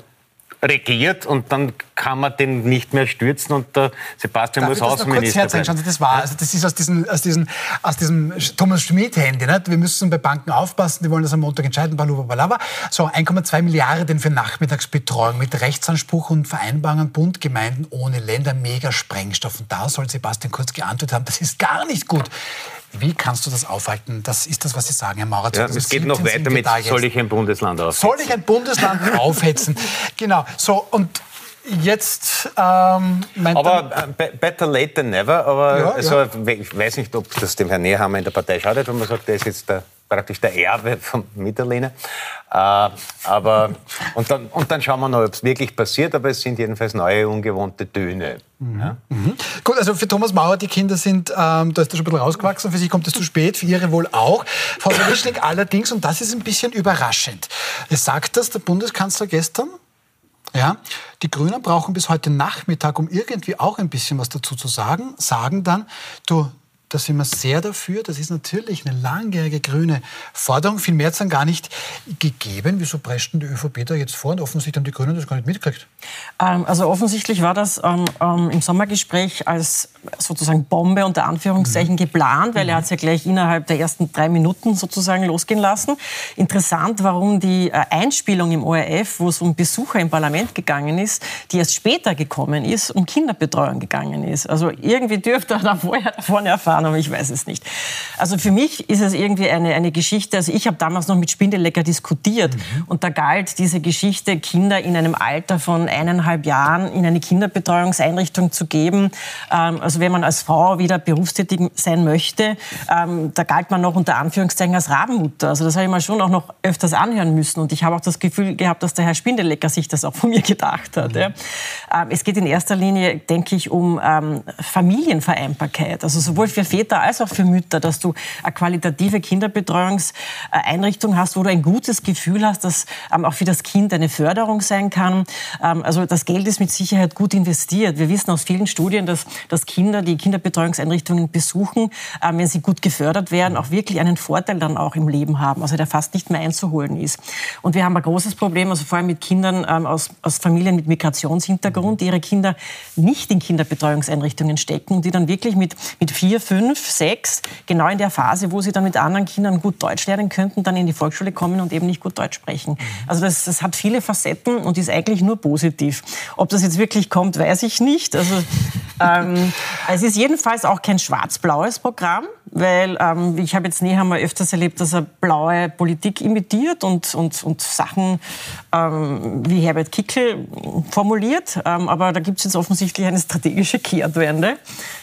regiert und dann kann man den nicht mehr stürzen und der Sebastian Darf muss Außenminister sein. Schauen Sie, das war, also das ist aus, diesen, aus, diesen, aus diesem Thomas Schmidt-Handy. Wir müssen bei Banken aufpassen, die wollen das am Montag entscheiden, blablabla. So, 1,2 Milliarden für Nachmittagsbetreuung mit Rechtsanspruch und Vereinbarungen Bund, Gemeinden ohne Länder, mega Sprengstoff. Und da soll Sebastian Kurz geantwortet haben, das ist gar nicht gut. Wie kannst du das aufhalten? Das ist das, was Sie sagen, Herr Maurer. Ja, es geht noch weiter mit, soll ich ein Bundesland aufhetzen? Soll ich ein Bundesland <laughs> aufhetzen? Genau. So, und jetzt ähm, Aber äh, better late than never. Aber ja, also, ja. ich weiß nicht, ob das dem Herrn Nehammer in der Partei schadet, wenn man sagt, der ist jetzt der praktisch der Erbe von Mitterlehner. Äh, aber, und, dann, und dann schauen wir noch, ob es wirklich passiert, aber es sind jedenfalls neue, ungewohnte Töne. Mhm. Ja? Mhm. Gut, also für Thomas Mauer, die Kinder sind, ähm, da ist er schon ein bisschen rausgewachsen, für sie kommt es zu spät, für ihre wohl auch. Frau Sawischnik allerdings, und das ist ein bisschen überraschend, es sagt das der Bundeskanzler gestern, ja, die Grünen brauchen bis heute Nachmittag, um irgendwie auch ein bisschen was dazu zu sagen, sagen dann, du, da sind wir sehr dafür. Das ist natürlich eine langjährige grüne Forderung. Viel mehr hat es dann gar nicht gegeben. Wieso prescht die ÖVP da jetzt vor? Und offensichtlich haben die Grünen das gar nicht mitgekriegt. Ähm, also offensichtlich war das ähm, ähm, im Sommergespräch als sozusagen Bombe unter Anführungszeichen mhm. geplant, weil mhm. er hat es ja gleich innerhalb der ersten drei Minuten sozusagen losgehen lassen. Interessant, warum die äh, Einspielung im ORF, wo es um Besucher im Parlament gegangen ist, die erst später gekommen ist, um Kinderbetreuung gegangen ist. Also irgendwie dürfte er <laughs> da vorher davon erfahren Ahnung, ich weiß es nicht. Also für mich ist es irgendwie eine, eine Geschichte, also ich habe damals noch mit Spindelecker diskutiert mhm. und da galt diese Geschichte, Kinder in einem Alter von eineinhalb Jahren in eine Kinderbetreuungseinrichtung zu geben. Ähm, also wenn man als Frau wieder berufstätig sein möchte, ähm, da galt man noch unter Anführungszeichen als Rabenmutter. Also das habe ich mir schon auch noch öfters anhören müssen und ich habe auch das Gefühl gehabt, dass der Herr Spindelecker sich das auch von mir <laughs> gedacht hat. Mhm. Ähm, es geht in erster Linie, denke ich, um Familienvereinbarkeit. Also sowohl für Väter als auch für Mütter, dass du eine qualitative Kinderbetreuungseinrichtung hast, wo du ein gutes Gefühl hast, dass ähm, auch für das Kind eine Förderung sein kann. Ähm, also das Geld ist mit Sicherheit gut investiert. Wir wissen aus vielen Studien, dass, dass Kinder, die Kinderbetreuungseinrichtungen besuchen, ähm, wenn sie gut gefördert werden, auch wirklich einen Vorteil dann auch im Leben haben, also der fast nicht mehr einzuholen ist. Und wir haben ein großes Problem, also vor allem mit Kindern aus, aus Familien mit Migrationshintergrund, die ihre Kinder nicht in Kinderbetreuungseinrichtungen stecken und die dann wirklich mit, mit vier, fünf fünf, sechs, genau in der Phase, wo sie dann mit anderen Kindern gut Deutsch lernen könnten, dann in die Volksschule kommen und eben nicht gut Deutsch sprechen. Mhm. Also das, das hat viele Facetten und ist eigentlich nur positiv. Ob das jetzt wirklich kommt, weiß ich nicht. Also <laughs> ähm, es ist jedenfalls auch kein schwarz-blaues Programm, weil ähm, ich habe jetzt näher mal öfters erlebt, dass er blaue Politik imitiert und, und, und Sachen ähm, wie Herbert Kickel formuliert. Ähm, aber da gibt es jetzt offensichtlich eine strategische Kehrtwende.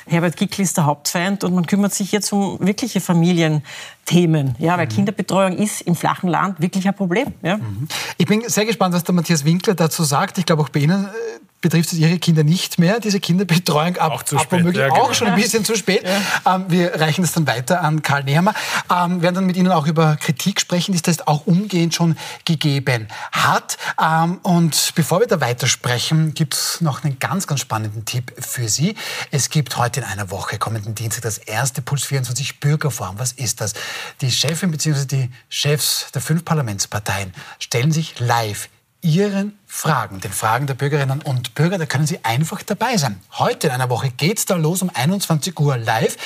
Herbert Kickel ist der Hauptfeind und man kümmert sich jetzt um wirkliche Familienthemen. Ja, weil mhm. Kinderbetreuung ist im flachen Land wirklich ein Problem. Ja. Mhm. Ich bin sehr gespannt, was der Matthias Winkler dazu sagt. Ich glaube, auch bei Ihnen äh, betrifft es Ihre Kinder nicht mehr, diese Kinderbetreuung, ab, auch zu ab womöglich ja, auch genau. schon ein bisschen zu spät. Ja. Ähm, wir reichen das dann weiter an Karl Nehammer. Ähm, werden dann mit Ihnen auch über Kritik sprechen, die es das auch umgehend schon gegeben hat. Ähm, und bevor wir da weitersprechen, gibt es noch einen ganz, ganz spannenden Tipp für Sie. Es gibt heute in einer Woche, kommenden Dienstag, das erste Puls 24 Bürgerforum. Was ist das? Die Chefin bzw. die Chefs der fünf Parlamentsparteien stellen sich live Ihren Fragen, den Fragen der Bürgerinnen und Bürger. Da können Sie einfach dabei sein. Heute in einer Woche geht's da los um 21 Uhr live.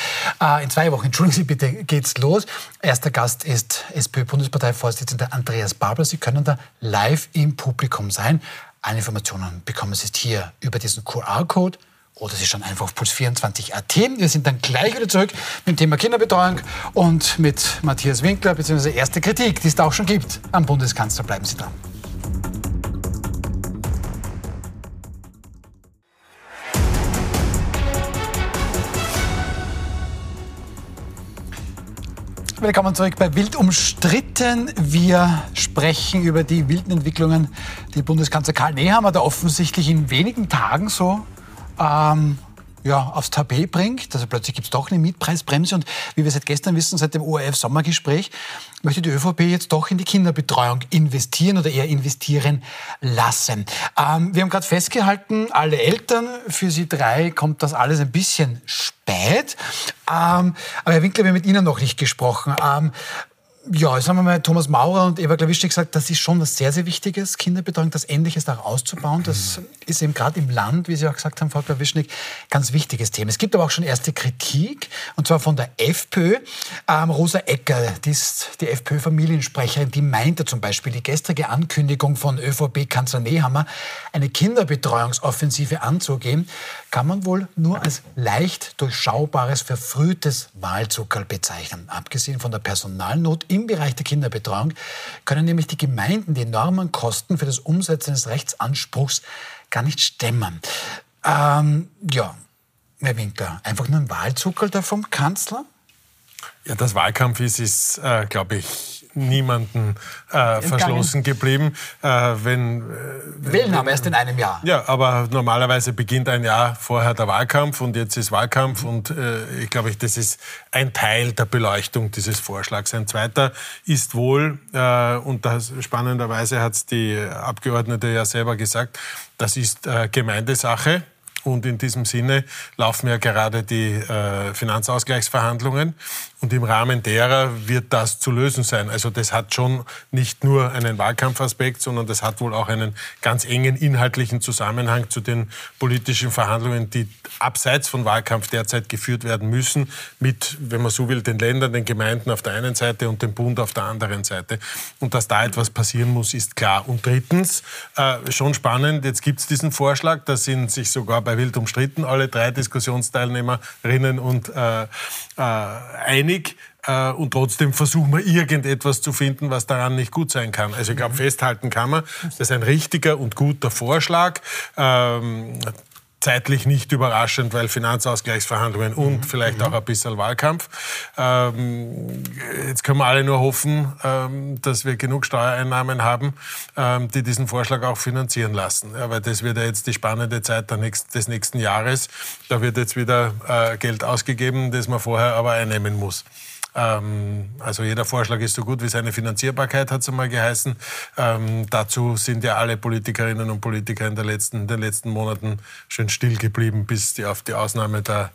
Äh, in zwei Wochen, entschuldigen Sie bitte, geht's los. Erster Gast ist SPÖ-Bundesparteivorsitzender Andreas Babler. Sie können da live im Publikum sein. Alle Informationen bekommen Sie hier über diesen QR-Code oder Sie schauen einfach auf puls24.at. Wir sind dann gleich wieder zurück mit dem Thema Kinderbetreuung und mit Matthias Winkler, beziehungsweise erste Kritik, die es da auch schon gibt am Bundeskanzler. Bleiben Sie dran. Willkommen zurück bei Wild umstritten. Wir sprechen über die wilden Entwicklungen, die Bundeskanzler Karl Nehammer da offensichtlich in wenigen Tagen so ähm, ja, aufs Tapet bringt. Also plötzlich gibt es doch eine Mietpreisbremse. Und wie wir seit gestern wissen, seit dem ORF-Sommergespräch, möchte die ÖVP jetzt doch in die Kinderbetreuung investieren oder eher investieren lassen. Ähm, wir haben gerade festgehalten, alle Eltern, für Sie drei kommt das alles ein bisschen spät. Ähm, aber Herr Winkler, wir haben mit Ihnen noch nicht gesprochen. Ähm, ja, haben wir mal Thomas Maurer und Eva Klawischnik gesagt, das ist schon was sehr, sehr Wichtiges, Kinderbetreuung, das Ähnliches auch auszubauen. Das ist eben gerade im Land, wie Sie auch gesagt haben, Frau Klawischnik, ganz wichtiges Thema. Es gibt aber auch schon erste Kritik, und zwar von der FPÖ. Ähm, Rosa Ecker, die ist die FPÖ-Familiensprecherin, die meinte zum Beispiel, die gestrige Ankündigung von ÖVP-Kanzler Nehammer, eine Kinderbetreuungsoffensive anzugehen, kann man wohl nur als leicht durchschaubares, verfrühtes Wahlzuckerl bezeichnen. Abgesehen von der Personalnot im Bereich der Kinderbetreuung können nämlich die Gemeinden die enormen Kosten für das Umsetzen des Rechtsanspruchs gar nicht stemmen. Ähm, ja, Herr Winkler, einfach nur ein Wahlzuckerl da vom Kanzler? Ja, das Wahlkampf ist, ist äh, glaube ich, niemanden äh, verschlossen geblieben. Äh, wenn, äh, Wählen haben erst in einem Jahr. Ja, aber normalerweise beginnt ein Jahr vorher der Wahlkampf und jetzt ist Wahlkampf und äh, ich glaube, das ist ein Teil der Beleuchtung dieses Vorschlags. Ein zweiter ist wohl, äh, und das, spannenderweise hat es die Abgeordnete ja selber gesagt, das ist äh, Gemeindesache. Und in diesem Sinne laufen ja gerade die äh, Finanzausgleichsverhandlungen. Und im Rahmen derer wird das zu lösen sein. Also das hat schon nicht nur einen Wahlkampfaspekt, sondern das hat wohl auch einen ganz engen inhaltlichen Zusammenhang zu den politischen Verhandlungen, die abseits von Wahlkampf derzeit geführt werden müssen, mit, wenn man so will, den Ländern, den Gemeinden auf der einen Seite und dem Bund auf der anderen Seite. Und dass da etwas passieren muss, ist klar. Und drittens, äh, schon spannend, jetzt gibt es diesen Vorschlag, da sind sich sogar bei Wild umstritten alle drei Diskussionsteilnehmerinnen und äh, äh, einig. Äh, und trotzdem versuchen wir irgendetwas zu finden, was daran nicht gut sein kann. Also ich glaube, festhalten kann man, das ist ein richtiger und guter Vorschlag. Ähm, zeitlich nicht überraschend, weil Finanzausgleichsverhandlungen und vielleicht auch ein bisschen Wahlkampf. Ähm, jetzt können wir alle nur hoffen, ähm, dass wir genug Steuereinnahmen haben, ähm, die diesen Vorschlag auch finanzieren lassen. Ja, weil das wird ja jetzt die spannende Zeit nächsten, des nächsten Jahres. Da wird jetzt wieder äh, Geld ausgegeben, das man vorher aber einnehmen muss. Ähm, also jeder Vorschlag ist so gut wie seine Finanzierbarkeit, hat es einmal geheißen. Ähm, dazu sind ja alle Politikerinnen und Politiker in, letzten, in den letzten Monaten schön still geblieben, bis die, auf die Ausnahme der,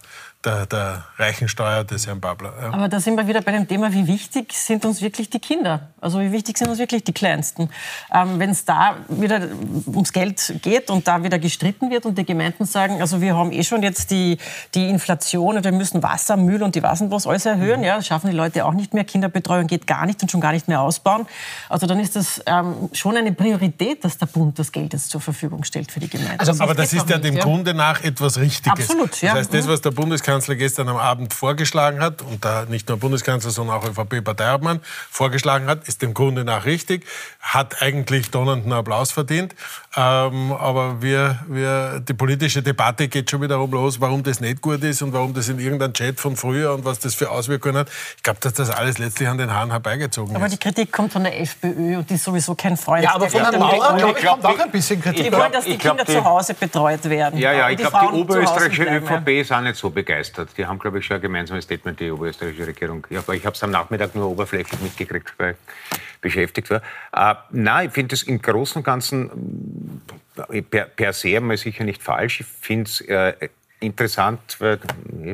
der, der Reichensteuer des Herrn Babler. Ja. Aber da sind wir wieder bei dem Thema, wie wichtig sind uns wirklich die Kinder? Also wie wichtig sind uns wirklich die Kleinsten? Ähm, Wenn es da wieder ums Geld geht und da wieder gestritten wird und die Gemeinden sagen, also wir haben eh schon jetzt die, die Inflation und wir müssen Wasser, Müll und die was was alles erhöhen, mhm. ja, das schaffen die Leute auch nicht mehr. Kinderbetreuung geht gar nicht und schon gar nicht mehr ausbauen. Also dann ist das ähm, schon eine Priorität, dass der Bund das Geld jetzt zur Verfügung stellt für die Gemeinden. Also, aber das ist ja dem ja. Grunde nach etwas Richtiges. Absolut, ja. Das heißt, das, was der Bundeskanzler Bundeskanzler gestern am Abend vorgeschlagen hat, und da nicht nur Bundeskanzler, sondern auch ÖVP-Parteiobmann vorgeschlagen hat, ist dem Grunde nach richtig, hat eigentlich donnernden Applaus verdient. Ähm, aber wir, wir, die politische Debatte geht schon wiederum los, warum das nicht gut ist und warum das in irgendeinem Chat von früher und was das für Auswirkungen hat. Ich glaube, dass das alles letztlich an den Haaren herbeigezogen aber ist. Aber die Kritik kommt von der FPÖ und die ist sowieso kein Freund. Ja, aber von Herrn Maurer, glaube ich, kommt auch ein bisschen Kritik. Die wollen, dass die Kinder zu Hause betreut werden. Ja, ja, ich glaube, die oberösterreichische ÖVP ist auch nicht so begeistert. Die haben, glaube ich, schon ein gemeinsames Statement, die oberösterreichische Regierung. Ich habe es am Nachmittag nur oberflächlich mitgekriegt, weil ich beschäftigt war. Äh, nein, ich finde es im Großen und Ganzen äh, per, per se mal sicher nicht falsch. Ich finde es äh, interessant, weil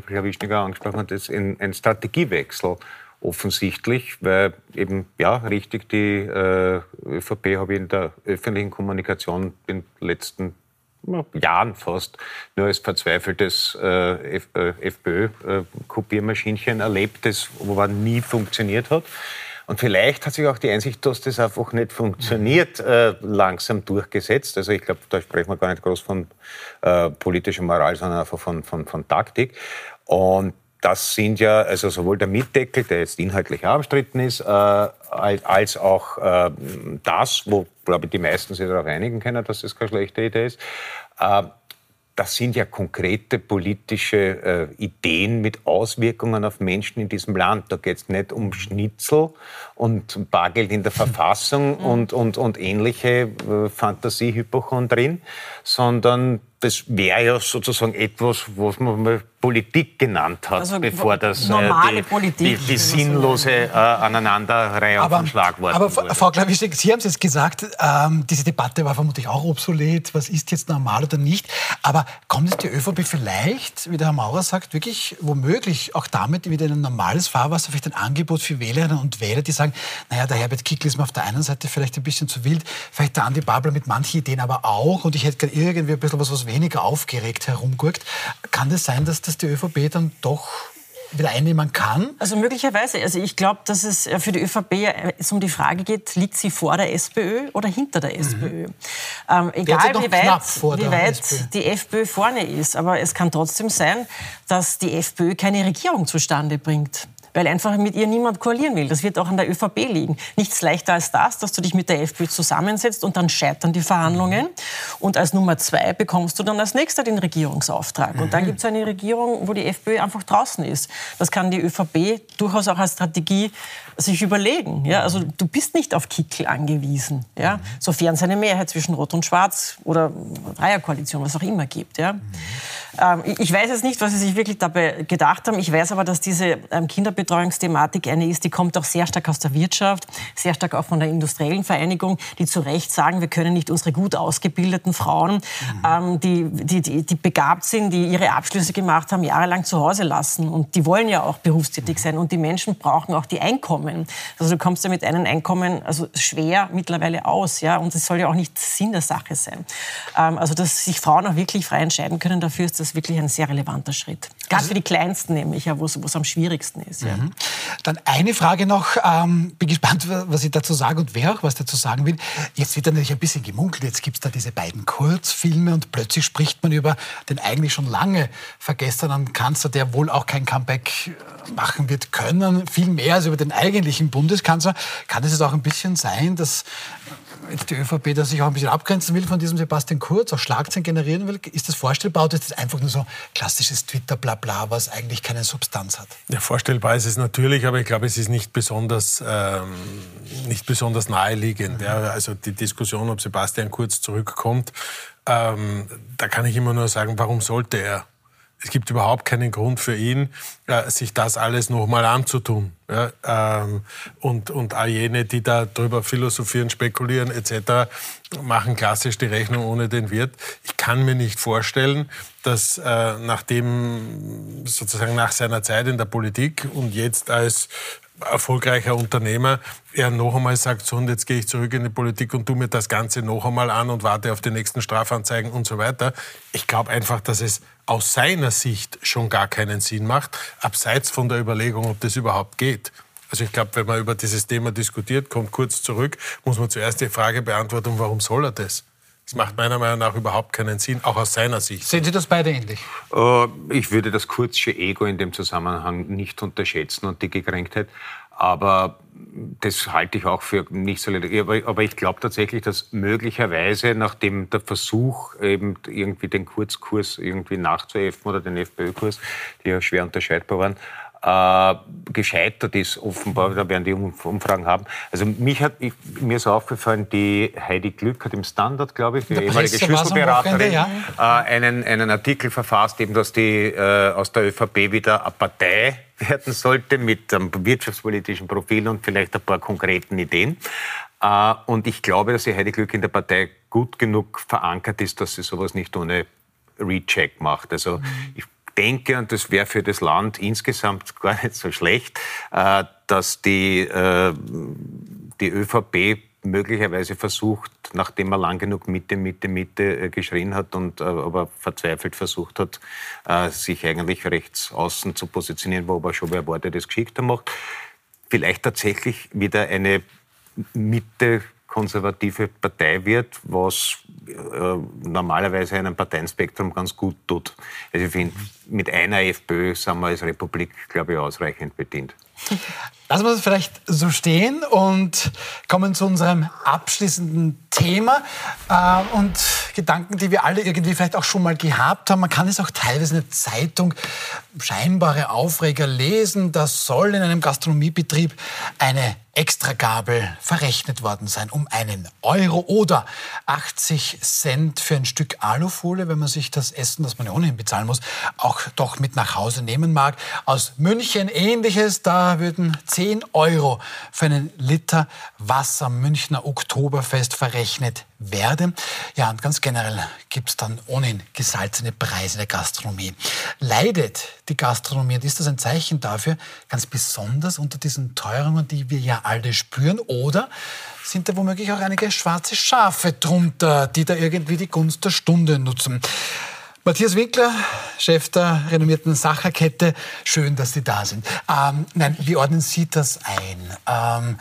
Herr Wischniger angesprochen hat, ist ein, ein Strategiewechsel offensichtlich, weil eben, ja, richtig, die äh, ÖVP habe ich in der öffentlichen Kommunikation in den letzten Jahren fast nur als verzweifeltes äh, FPÖ-Kopiermaschinchen äh, erlebt, das aber nie funktioniert hat. Und vielleicht hat sich auch die Einsicht, dass das einfach nicht funktioniert, äh, langsam durchgesetzt. Also ich glaube, da sprechen wir gar nicht groß von äh, politischer Moral, sondern einfach von, von, von Taktik. Und das sind ja also sowohl der Mietdeckel, der jetzt inhaltlich auch umstritten ist, äh, als auch äh, das, wo, glaube ich, die meisten sich darauf einigen können, dass das keine schlechte Idee ist. Äh, das sind ja konkrete politische äh, Ideen mit Auswirkungen auf Menschen in diesem Land. Da geht es nicht um Schnitzel und Bargeld in der Verfassung <laughs> und, und, und ähnliche äh, Fantasiehypochondrien, sondern das wäre ja sozusagen etwas, was man mal Politik genannt hat, also, bevor das äh, die, die, die, sinnlose äh, Aneinanderreihung aber, von Schlagworten Aber wurde. Frau Klawischek, Sie haben es jetzt gesagt, ähm, diese Debatte war vermutlich auch obsolet, was ist jetzt normal oder nicht. Aber kommt es die ÖVP vielleicht, wie der Herr Maurer sagt, wirklich womöglich auch damit wieder in ein normales Fahrwasser, vielleicht ein Angebot für Wählerinnen und Wähler, die sagen, naja, der Herbert Kickl ist mir auf der einen Seite vielleicht ein bisschen zu wild, vielleicht der Andi Babler mit manchen Ideen aber auch und ich hätte gerne irgendwie ein bisschen was, was weniger aufgeregt herumguckt. Kann das sein, dass das die ÖVP dann doch wieder einnehmen kann? Also möglicherweise. Also ich glaube, dass es äh, für die ÖVP äh, es um die Frage geht, liegt sie vor der SPÖ oder hinter der SPÖ? Mhm. Ähm, egal wie weit, wie weit die FPÖ vorne ist. Aber es kann trotzdem sein, dass die FPÖ keine Regierung zustande bringt weil einfach mit ihr niemand koalieren will. Das wird auch an der ÖVP liegen. Nichts leichter als das, dass du dich mit der FPÖ zusammensetzt und dann scheitern die Verhandlungen. Und als Nummer zwei bekommst du dann als nächster den Regierungsauftrag. Und dann mhm. gibt es eine Regierung, wo die FPÖ einfach draußen ist. Das kann die ÖVP durchaus auch als Strategie sich überlegen. Ja? Also du bist nicht auf Kickel angewiesen, ja? Sofern es eine Mehrheit zwischen Rot und Schwarz oder Dreierkoalition, was auch immer gibt. Ja? Mhm. Ähm, ich weiß jetzt nicht, was Sie sich wirklich dabei gedacht haben. Ich weiß aber, dass diese ähm, Kinderbetreuungsthematik eine ist, die kommt auch sehr stark aus der Wirtschaft, sehr stark auch von der industriellen Vereinigung, die zu Recht sagen, wir können nicht unsere gut ausgebildeten Frauen, mhm. ähm, die, die, die, die begabt sind, die ihre Abschlüsse gemacht haben, jahrelang zu Hause lassen. Und die wollen ja auch berufstätig sein. Und die Menschen brauchen auch die Einkommen. Also du kommst ja mit einem Einkommen also schwer mittlerweile aus. Ja? Und es soll ja auch nicht Sinn der Sache sein. also dass sich Frauen auch wirklich frei entscheiden können, dafür ist das wirklich ein sehr relevanter Schritt. Gerade also, für die Kleinsten nämlich, ja, wo es am schwierigsten ist. Ja. Mhm. Dann eine Frage noch. Ähm, bin gespannt, was Sie dazu sagen und wer auch was dazu sagen will. Jetzt wird natürlich ein bisschen gemunkelt. Jetzt gibt es da diese beiden Kurzfilme und plötzlich spricht man über den eigentlich schon lange vergessenen Kanzler, der wohl auch kein Comeback äh, machen wird können. Viel mehr als über den eigentlichen Bundeskanzler. Kann es auch ein bisschen sein, dass jetzt die ÖVP da sich auch ein bisschen abgrenzen will von diesem Sebastian Kurz, auch Schlagzeilen generieren will. Ist das vorstellbar oder ist das einfach nur so klassisches Twitter-Blabla, was eigentlich keine Substanz hat? Ja, vorstellbar ist es natürlich, aber ich glaube, es ist nicht besonders, ähm, nicht besonders naheliegend. Mhm. Ja. Also die Diskussion, ob Sebastian Kurz zurückkommt, ähm, da kann ich immer nur sagen, warum sollte er? Es gibt überhaupt keinen Grund für ihn, äh, sich das alles nochmal anzutun. Ähm, und, und all jene, die da drüber philosophieren, spekulieren etc., machen klassisch die Rechnung ohne den Wirt. Ich kann mir nicht vorstellen, dass äh, nachdem sozusagen nach seiner Zeit in der Politik und jetzt als erfolgreicher Unternehmer, er noch einmal sagt, so und jetzt gehe ich zurück in die Politik und tu mir das Ganze noch einmal an und warte auf die nächsten Strafanzeigen und so weiter. Ich glaube einfach, dass es aus seiner Sicht schon gar keinen Sinn macht, abseits von der Überlegung, ob das überhaupt geht. Also ich glaube, wenn man über dieses Thema diskutiert, kommt kurz zurück, muss man zuerst die Frage beantworten, warum soll er das? Das macht meiner Meinung nach überhaupt keinen Sinn, auch aus seiner Sicht. Sehen Sie das beide ähnlich? Äh, ich würde das kurzsche Ego in dem Zusammenhang nicht unterschätzen und die Gekränktheit. Aber das halte ich auch für nicht so. Aber ich glaube tatsächlich, dass möglicherweise, nachdem der Versuch, eben irgendwie den Kurzkurs irgendwie nachzuäffen oder den FPÖ-Kurs, die ja schwer unterscheidbar waren, äh, gescheitert ist, offenbar, da werden die Umfragen haben. Also mich hat, ich, mir ist aufgefallen, die Heidi Glück hat im Standard, glaube ich, die ehemalige Schlüsselberaterin, ja. äh, einen, einen Artikel verfasst, eben, dass die äh, aus der ÖVP wieder eine Partei werden sollte mit einem wirtschaftspolitischen Profil und vielleicht ein paar konkreten Ideen. Äh, und ich glaube, dass die Heidi Glück in der Partei gut genug verankert ist, dass sie sowas nicht ohne Recheck macht. Also mhm. ich denke, und das wäre für das Land insgesamt <laughs> gar nicht so schlecht, äh, dass die, äh, die ÖVP möglicherweise versucht, nachdem er lang genug Mitte, Mitte, Mitte äh, geschrien hat und aber verzweifelt versucht hat, sich eigentlich rechts außen zu positionieren, wo aber schon wer Worte das geschickter macht, vielleicht tatsächlich wieder eine Mitte konservative Partei wird, was äh, normalerweise einem Parteienspektrum ganz gut tut. Also ich finde, mit einer FPÖ sind wir als Republik, glaube ich, ausreichend bedient. Lassen wir es vielleicht so stehen und kommen zu unserem abschließenden Thema äh, und Gedanken, die wir alle irgendwie vielleicht auch schon mal gehabt haben. Man kann es auch teilweise in der Zeitung scheinbare Aufreger lesen. Da soll in einem Gastronomiebetrieb eine Extragabel verrechnet worden sein um einen Euro oder 80 Cent für ein Stück Alufolie, wenn man sich das Essen, das man ja ohnehin bezahlen muss, auch doch mit nach Hause nehmen mag. Aus München ähnliches, da würden 10 Euro für einen Liter Wasser Münchner Oktoberfest verrechnet werden. Ja, und ganz generell gibt es dann ohnehin gesalzene Preise der Gastronomie. Leidet die Gastronomie und ist das ein Zeichen dafür, ganz besonders unter diesen Teuerungen, die wir ja alle spüren? Oder sind da womöglich auch einige schwarze Schafe drunter, die da irgendwie die Gunst der Stunde nutzen? Matthias Winkler, Chef der renommierten Sacherkette, schön, dass Sie da sind. Ähm, nein, wie ordnen Sie das ein? Ähm,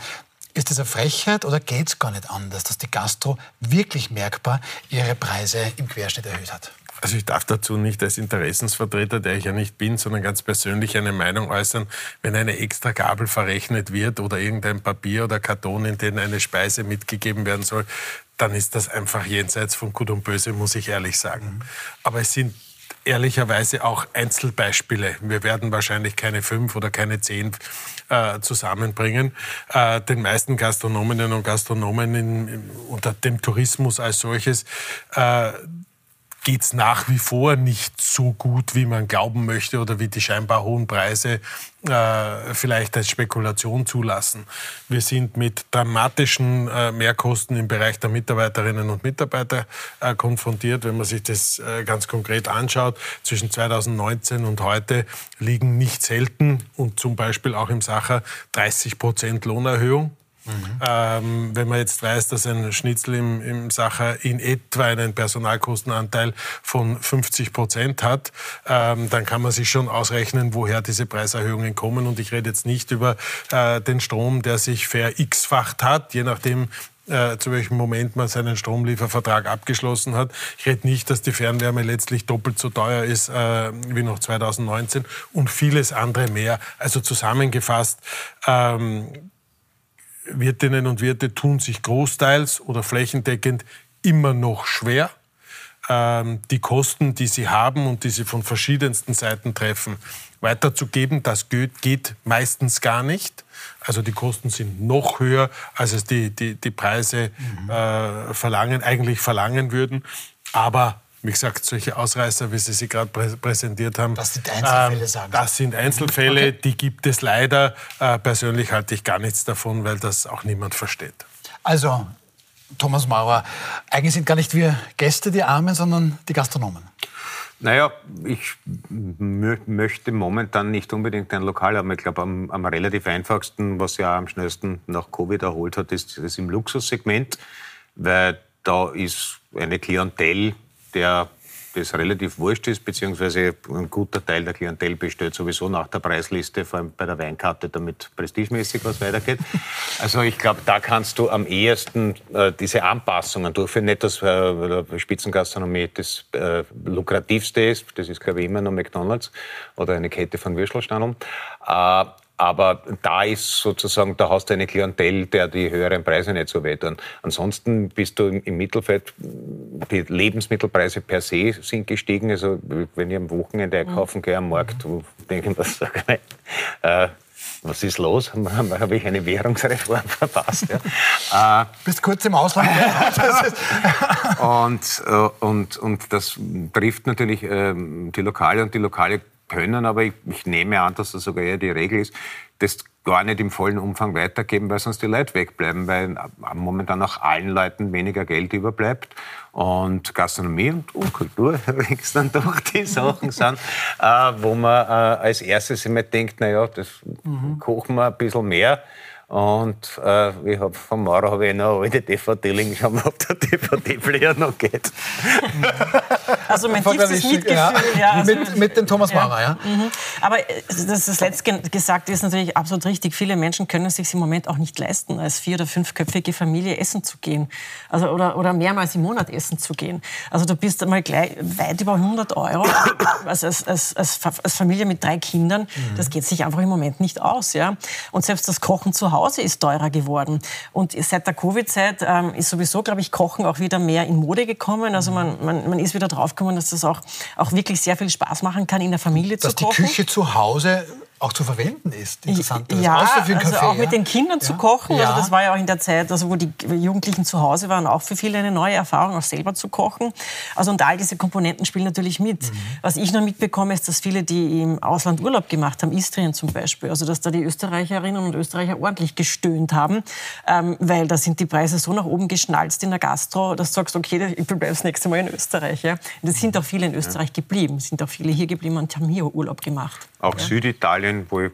ist das eine Frechheit oder geht es gar nicht anders, dass die Gastro wirklich merkbar ihre Preise im Querschnitt erhöht hat? Also ich darf dazu nicht als Interessensvertreter, der ich ja nicht bin, sondern ganz persönlich eine Meinung äußern, wenn eine extra Gabel verrechnet wird oder irgendein Papier oder Karton, in den eine Speise mitgegeben werden soll, dann ist das einfach jenseits von Gut und Böse, muss ich ehrlich sagen. Mhm. Aber es sind ehrlicherweise auch Einzelbeispiele. Wir werden wahrscheinlich keine fünf oder keine zehn äh, zusammenbringen. Äh, den meisten Gastronominnen und Gastronomen in, unter dem Tourismus als solches äh, geht es nach wie vor nicht so gut, wie man glauben möchte oder wie die scheinbar hohen Preise äh, vielleicht als Spekulation zulassen. Wir sind mit dramatischen äh, Mehrkosten im Bereich der Mitarbeiterinnen und Mitarbeiter äh, konfrontiert. Wenn man sich das äh, ganz konkret anschaut, zwischen 2019 und heute liegen nicht selten und zum Beispiel auch im Sacher 30 Prozent Lohnerhöhung. Mhm. Ähm, wenn man jetzt weiß, dass ein Schnitzel im, im Sacher in etwa einen Personalkostenanteil von 50 Prozent hat, ähm, dann kann man sich schon ausrechnen, woher diese Preiserhöhungen kommen. Und ich rede jetzt nicht über äh, den Strom, der sich ver x-facht hat, je nachdem, äh, zu welchem Moment man seinen Stromliefervertrag abgeschlossen hat. Ich rede nicht, dass die Fernwärme letztlich doppelt so teuer ist äh, wie noch 2019 und vieles andere mehr. Also zusammengefasst, ähm, Wirtinnen und Wirte tun sich großteils oder flächendeckend immer noch schwer. Ähm, die Kosten, die sie haben und die sie von verschiedensten Seiten treffen, weiterzugeben, das geht, geht meistens gar nicht. Also die Kosten sind noch höher, als es die, die, die Preise mhm. äh, verlangen, eigentlich verlangen würden. Aber wie gesagt, solche Ausreißer, wie Sie sie gerade prä präsentiert haben, das sind Einzelfälle, ähm, sagen Das sind Einzelfälle, okay. die gibt es leider. Äh, persönlich halte ich gar nichts davon, weil das auch niemand versteht. Also, Thomas Maurer, eigentlich sind gar nicht wir Gäste die Armen, sondern die Gastronomen. Naja, ich möchte momentan nicht unbedingt ein Lokal haben. Ich glaube, am, am, relativ einfachsten, was ja am schnellsten nach Covid erholt hat, ist, ist im Luxussegment, weil da ist eine Klientel, der das relativ wurscht ist, beziehungsweise ein guter Teil der Klientel besteht sowieso nach der Preisliste, vor allem bei der Weinkarte, damit prestigemäßig was weitergeht. Also ich glaube, da kannst du am ehesten äh, diese Anpassungen durchführen. Nicht, dass äh, Spitzengastronomie das äh, lukrativste ist, das ist, glaube ich, immer noch McDonalds oder eine Kette von Würstelstandeln. Aber da ist sozusagen, da hast du eine Klientel, der die höheren Preise nicht so wehtun. Ansonsten bist du im Mittelfeld, die Lebensmittelpreise per se sind gestiegen. Also wenn ich am Wochenende einkaufen gehe am Markt, denke ich mir, <laughs> äh, was ist los? <laughs> Habe ich eine Währungsreform <laughs> verpasst? Ja. äh, Bist kurz im Ausland. und, äh, und, und das trifft natürlich äh, die Lokale und die Lokale können, aber ich, ich, nehme an, dass das sogar eher die Regel ist, das gar nicht im vollen Umfang weitergeben, weil sonst die Leute wegbleiben, weil momentan auch allen Leuten weniger Geld überbleibt. Und Gastronomie und, und Kultur <laughs> übrigens dann doch die Sachen sind, äh, wo man äh, als erstes immer denkt, naja, das mhm. kochen wir ein bisschen mehr und äh, ich hab, von Maurer habe ich noch alte DVD liegen. Schauen wir, ob der DVD-Player noch geht. <laughs> Also mein tiefstes Mitgefühl. Ja. Ja, also mit, mit dem Thomas Maurer, ja. ja. Mhm. Aber äh, das, das letzte gesagt ist natürlich absolut richtig. Viele Menschen können es sich im Moment auch nicht leisten, als vier- oder fünfköpfige Familie essen zu gehen. Also, oder, oder mehrmals im Monat essen zu gehen. Also du bist einmal gleich weit über 100 Euro also <coughs> als, als, als, als Familie mit drei Kindern. Mhm. Das geht sich einfach im Moment nicht aus. Ja? Und selbst das Kochen zu Hause Hause ist teurer geworden. Und seit der Covid-Zeit ähm, ist sowieso, glaube ich, Kochen auch wieder mehr in Mode gekommen. Also man, man, man ist wieder draufgekommen, dass das auch, auch wirklich sehr viel Spaß machen kann, in der Familie dass zu kochen. Dass die Küche zu Hause auch zu verwenden ist. Interessant. Ja, also Café, auch ja? mit den Kindern zu kochen. Ja. Also das war ja auch in der Zeit, also wo die Jugendlichen zu Hause waren, auch für viele eine neue Erfahrung, auch selber zu kochen. Also und all diese Komponenten spielen natürlich mit. Mhm. Was ich noch mitbekomme, ist, dass viele, die im Ausland Urlaub gemacht haben, Istrien zum Beispiel, also dass da die Österreicherinnen und Österreicher ordentlich gestöhnt haben, ähm, weil da sind die Preise so nach oben geschnalzt in der Gastro, dass du sagst, okay, ich bleibe das nächste Mal in Österreich. Ja? Und es sind auch viele in Österreich geblieben, sind auch viele hier geblieben und haben hier Urlaub gemacht. Auch ja? Süditalien, wo ich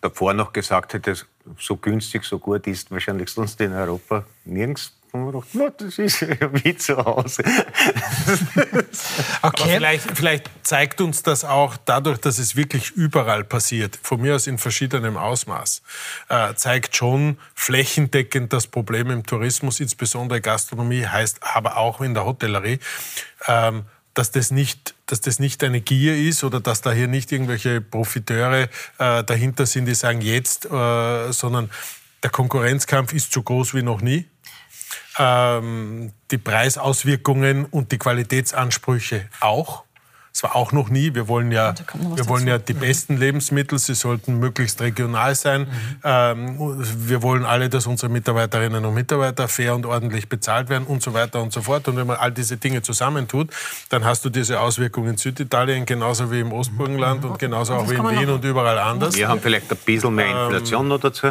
davor noch gesagt hätte, so günstig, so gut ist wahrscheinlich sonst in Europa nirgends. Und man gedacht, das ist ja <laughs> wie zu Hause. okay. vielleicht, vielleicht zeigt uns das auch dadurch, dass es wirklich überall passiert, von mir aus in verschiedenem Ausmaß, äh, zeigt schon flächendeckend das Problem im Tourismus, insbesondere Gastronomie, heißt aber auch in der Hotellerie. Ähm, dass das nicht, dass das nicht eine Gier ist oder dass da hier nicht irgendwelche Profiteure äh, dahinter sind, die sagen jetzt, äh, sondern der Konkurrenzkampf ist so groß wie noch nie. Ähm, die Preisauswirkungen und die Qualitätsansprüche auch. Das war auch noch nie. Wir wollen ja, wir wollen ja die besten Lebensmittel. Sie sollten möglichst regional sein. Mhm. Ähm, wir wollen alle, dass unsere Mitarbeiterinnen und Mitarbeiter fair und ordentlich bezahlt werden und so weiter und so fort. Und wenn man all diese Dinge zusammentut, dann hast du diese Auswirkungen in Süditalien genauso wie im Ostburgenland mhm. und genauso auch wie in Wien und überall anders. Wir haben vielleicht ein bisschen mehr ähm, Inflation noch dazu.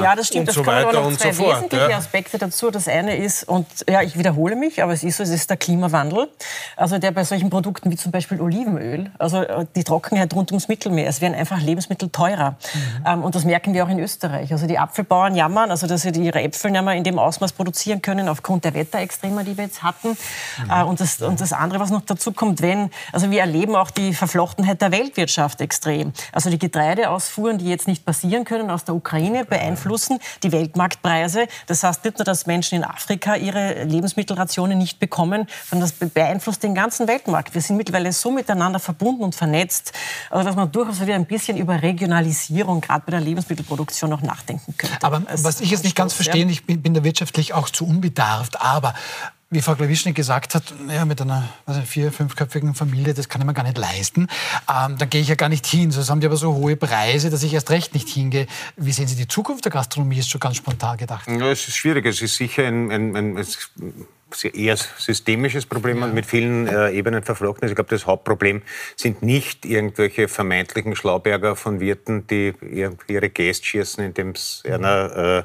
ja, das stimmt. Das so kommen aber noch zwei so wesentliche ja. Aspekte dazu. Das eine ist, und ja, ich wiederhole mich, aber es ist so, es ist der Klimawandel. Also der bei solchen Produkten wie zum Beispiel Olivenöl, also äh, die Trockenheit rund ums Mittelmeer. Es werden einfach Lebensmittel teurer. Mhm. Ähm, und das merken wir auch in Österreich. Also die Apfelbauern jammern, also dass sie ihre Äpfel nicht mehr in dem Ausmaß produzieren können, aufgrund der Wetterextreme, die wir jetzt hatten. Mhm. Äh, und, das, und das andere, was noch dazu kommt, wenn, also wir erleben auch die Verflochtenheit der Weltwirtschaft extrem. Also die Getreideausfuhren, die jetzt nicht passieren können aus der Ukraine, beeinflussen die Weltmarktpreise. Das heißt nicht nur, dass Menschen in Afrika ihre Lebensmittelrationen nicht bekommen, sondern das beeinflusst den ganzen Weltmarkt. Wir sind mittlerweile so miteinander verbunden und vernetzt, also dass man durchaus wieder ein bisschen über Regionalisierung, gerade bei der Lebensmittelproduktion, noch nachdenken könnte. Aber was ich jetzt nicht ganz verstehe, ich bin, bin da wirtschaftlich auch zu unbedarft, aber wie Frau Klawischnik gesagt hat, ja, mit einer also vier-, fünfköpfigen Familie, das kann ich mir gar nicht leisten. Ähm, dann gehe ich ja gar nicht hin. So haben die aber so hohe Preise, dass ich erst recht nicht hingehe. Wie sehen Sie die Zukunft der Gastronomie? Ist schon ganz spontan gedacht. Ja, es ist schwierig. Es ist sicher ein, ein, ein, ein eher systemisches Problem und mit vielen äh, Ebenen verflochten ist. Ich glaube, das Hauptproblem sind nicht irgendwelche vermeintlichen Schlauberger von Wirten, die ihre Gäste schießen, indem es einer äh,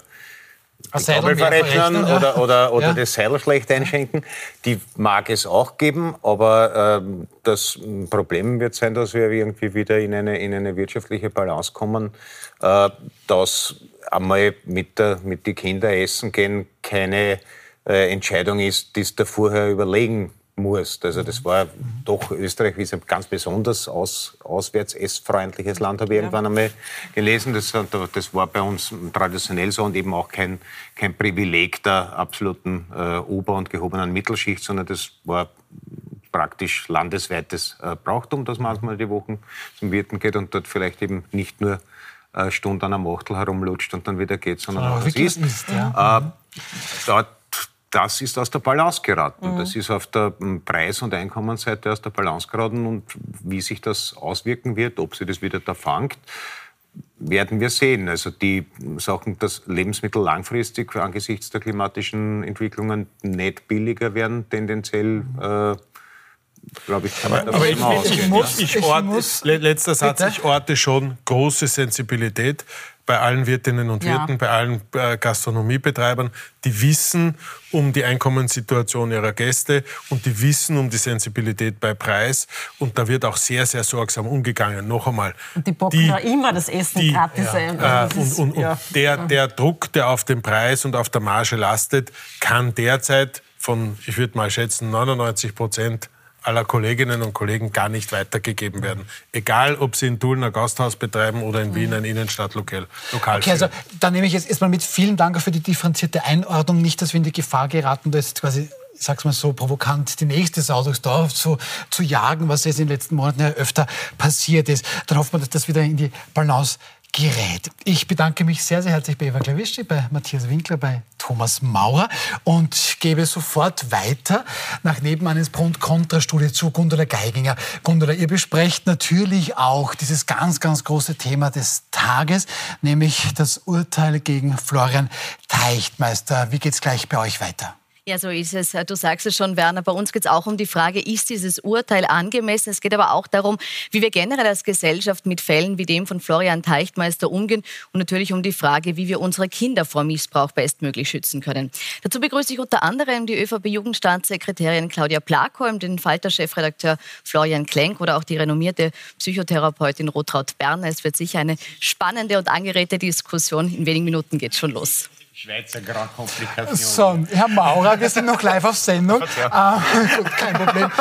die verrechnen ja. oder, oder, oder ja. das Seil schlecht einschenken. Die mag es auch geben, aber äh, das Problem wird sein, dass wir irgendwie wieder in eine, in eine wirtschaftliche Balance kommen, äh, dass einmal mit, der, mit den Kindern essen gehen keine äh, Entscheidung ist, die du vorher überlegen musst. Also das war doch, Österreich ist ein ganz besonders aus, auswärts essfreundliches Land, habe ich ja. irgendwann einmal gelesen. Das, das war bei uns traditionell so und eben auch kein, kein Privileg der absoluten äh, Ober- und gehobenen Mittelschicht, sondern das war praktisch landesweites äh, Brauchtum, dass man manchmal die Wochen zum Wirten geht und dort vielleicht eben nicht nur eine Stunde an einem Achtel herumlutscht und dann wieder geht, sondern auch was ist. ist ja. äh, dort das ist aus der Balance geraten. Mhm. Das ist auf der Preis- und Einkommensseite aus der Balance geraten. Und wie sich das auswirken wird, ob sie das wieder da fangt, werden wir sehen. Also die Sachen, dass Lebensmittel langfristig angesichts der klimatischen Entwicklungen nicht billiger werden, tendenziell äh, glaube ich, kann man aber, aber ich, ich, muss, ich, orte, ich muss, letzter Satz, bitte? ich orte schon große Sensibilität bei allen Wirtinnen und Wirten, ja. bei allen äh, Gastronomiebetreibern, die wissen um die Einkommenssituation ihrer Gäste und die wissen um die Sensibilität bei Preis. Und da wird auch sehr, sehr sorgsam umgegangen. Noch einmal. Und die bocken da immer das Essen die, gratis ja, ein. Äh, und, und, ja. und der, der Druck, der auf den Preis und auf der Marge lastet, kann derzeit von, ich würde mal schätzen, 99 Prozent aller Kolleginnen und Kollegen gar nicht weitergegeben werden. Egal, ob sie in Tulln ein Gasthaus betreiben oder in Wien ein Innenstadtlokal. Okay, also dann nehme ich jetzt erstmal mit. Vielen Dank für die differenzierte Einordnung. Nicht, dass wir in die Gefahr geraten, dass quasi ich sag's mal so provokant, die nächste Sau durchs Dorf zu, zu jagen, was jetzt in den letzten Monaten ja öfter passiert ist. Dann hoffen wir, dass das wieder in die Balance gerät. Ich bedanke mich sehr, sehr herzlich bei Eva Klawischi, bei Matthias Winkler, bei Thomas Maurer und gebe sofort weiter nach nebenan ins Pro- und Kontra-Studie zu Gundula Geiginger. Gundula, ihr besprecht natürlich auch dieses ganz, ganz große Thema des Tages, nämlich das Urteil gegen Florian Teichtmeister. Wie geht's gleich bei euch weiter? Ja, so ist es. Du sagst es schon, Werner. Bei uns geht es auch um die Frage, ist dieses Urteil angemessen? Es geht aber auch darum, wie wir generell als Gesellschaft mit Fällen wie dem von Florian Teichtmeister umgehen und natürlich um die Frage, wie wir unsere Kinder vor Missbrauch bestmöglich schützen können. Dazu begrüße ich unter anderem die ÖVP-Jugendstaatssekretärin Claudia Plakholm, den Falter-Chefredakteur Florian Klenk oder auch die renommierte Psychotherapeutin Rotraud Berner. Es wird sicher eine spannende und angeregte Diskussion. In wenigen Minuten geht schon los. Schweizer Grand Komplikation. So, Herr Maurer, wir sind noch live auf Sendung. Äh, gut, kein Problem.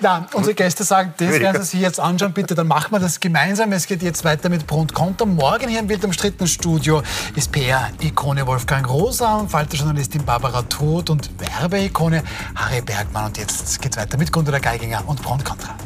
Na, unsere Gäste sagen, das werden Sie sich jetzt anschauen, bitte, dann machen wir das gemeinsam. Es geht jetzt weiter mit Pro und Contra. Morgen hier im Wild umstrittenen Studio ist PR-Ikone Wolfgang Rosa und Falter-Journalistin Barbara Todt und Werbeikone Harry Bergmann. Und jetzt geht es weiter mit Gundula Geiginger und Pro und Contra.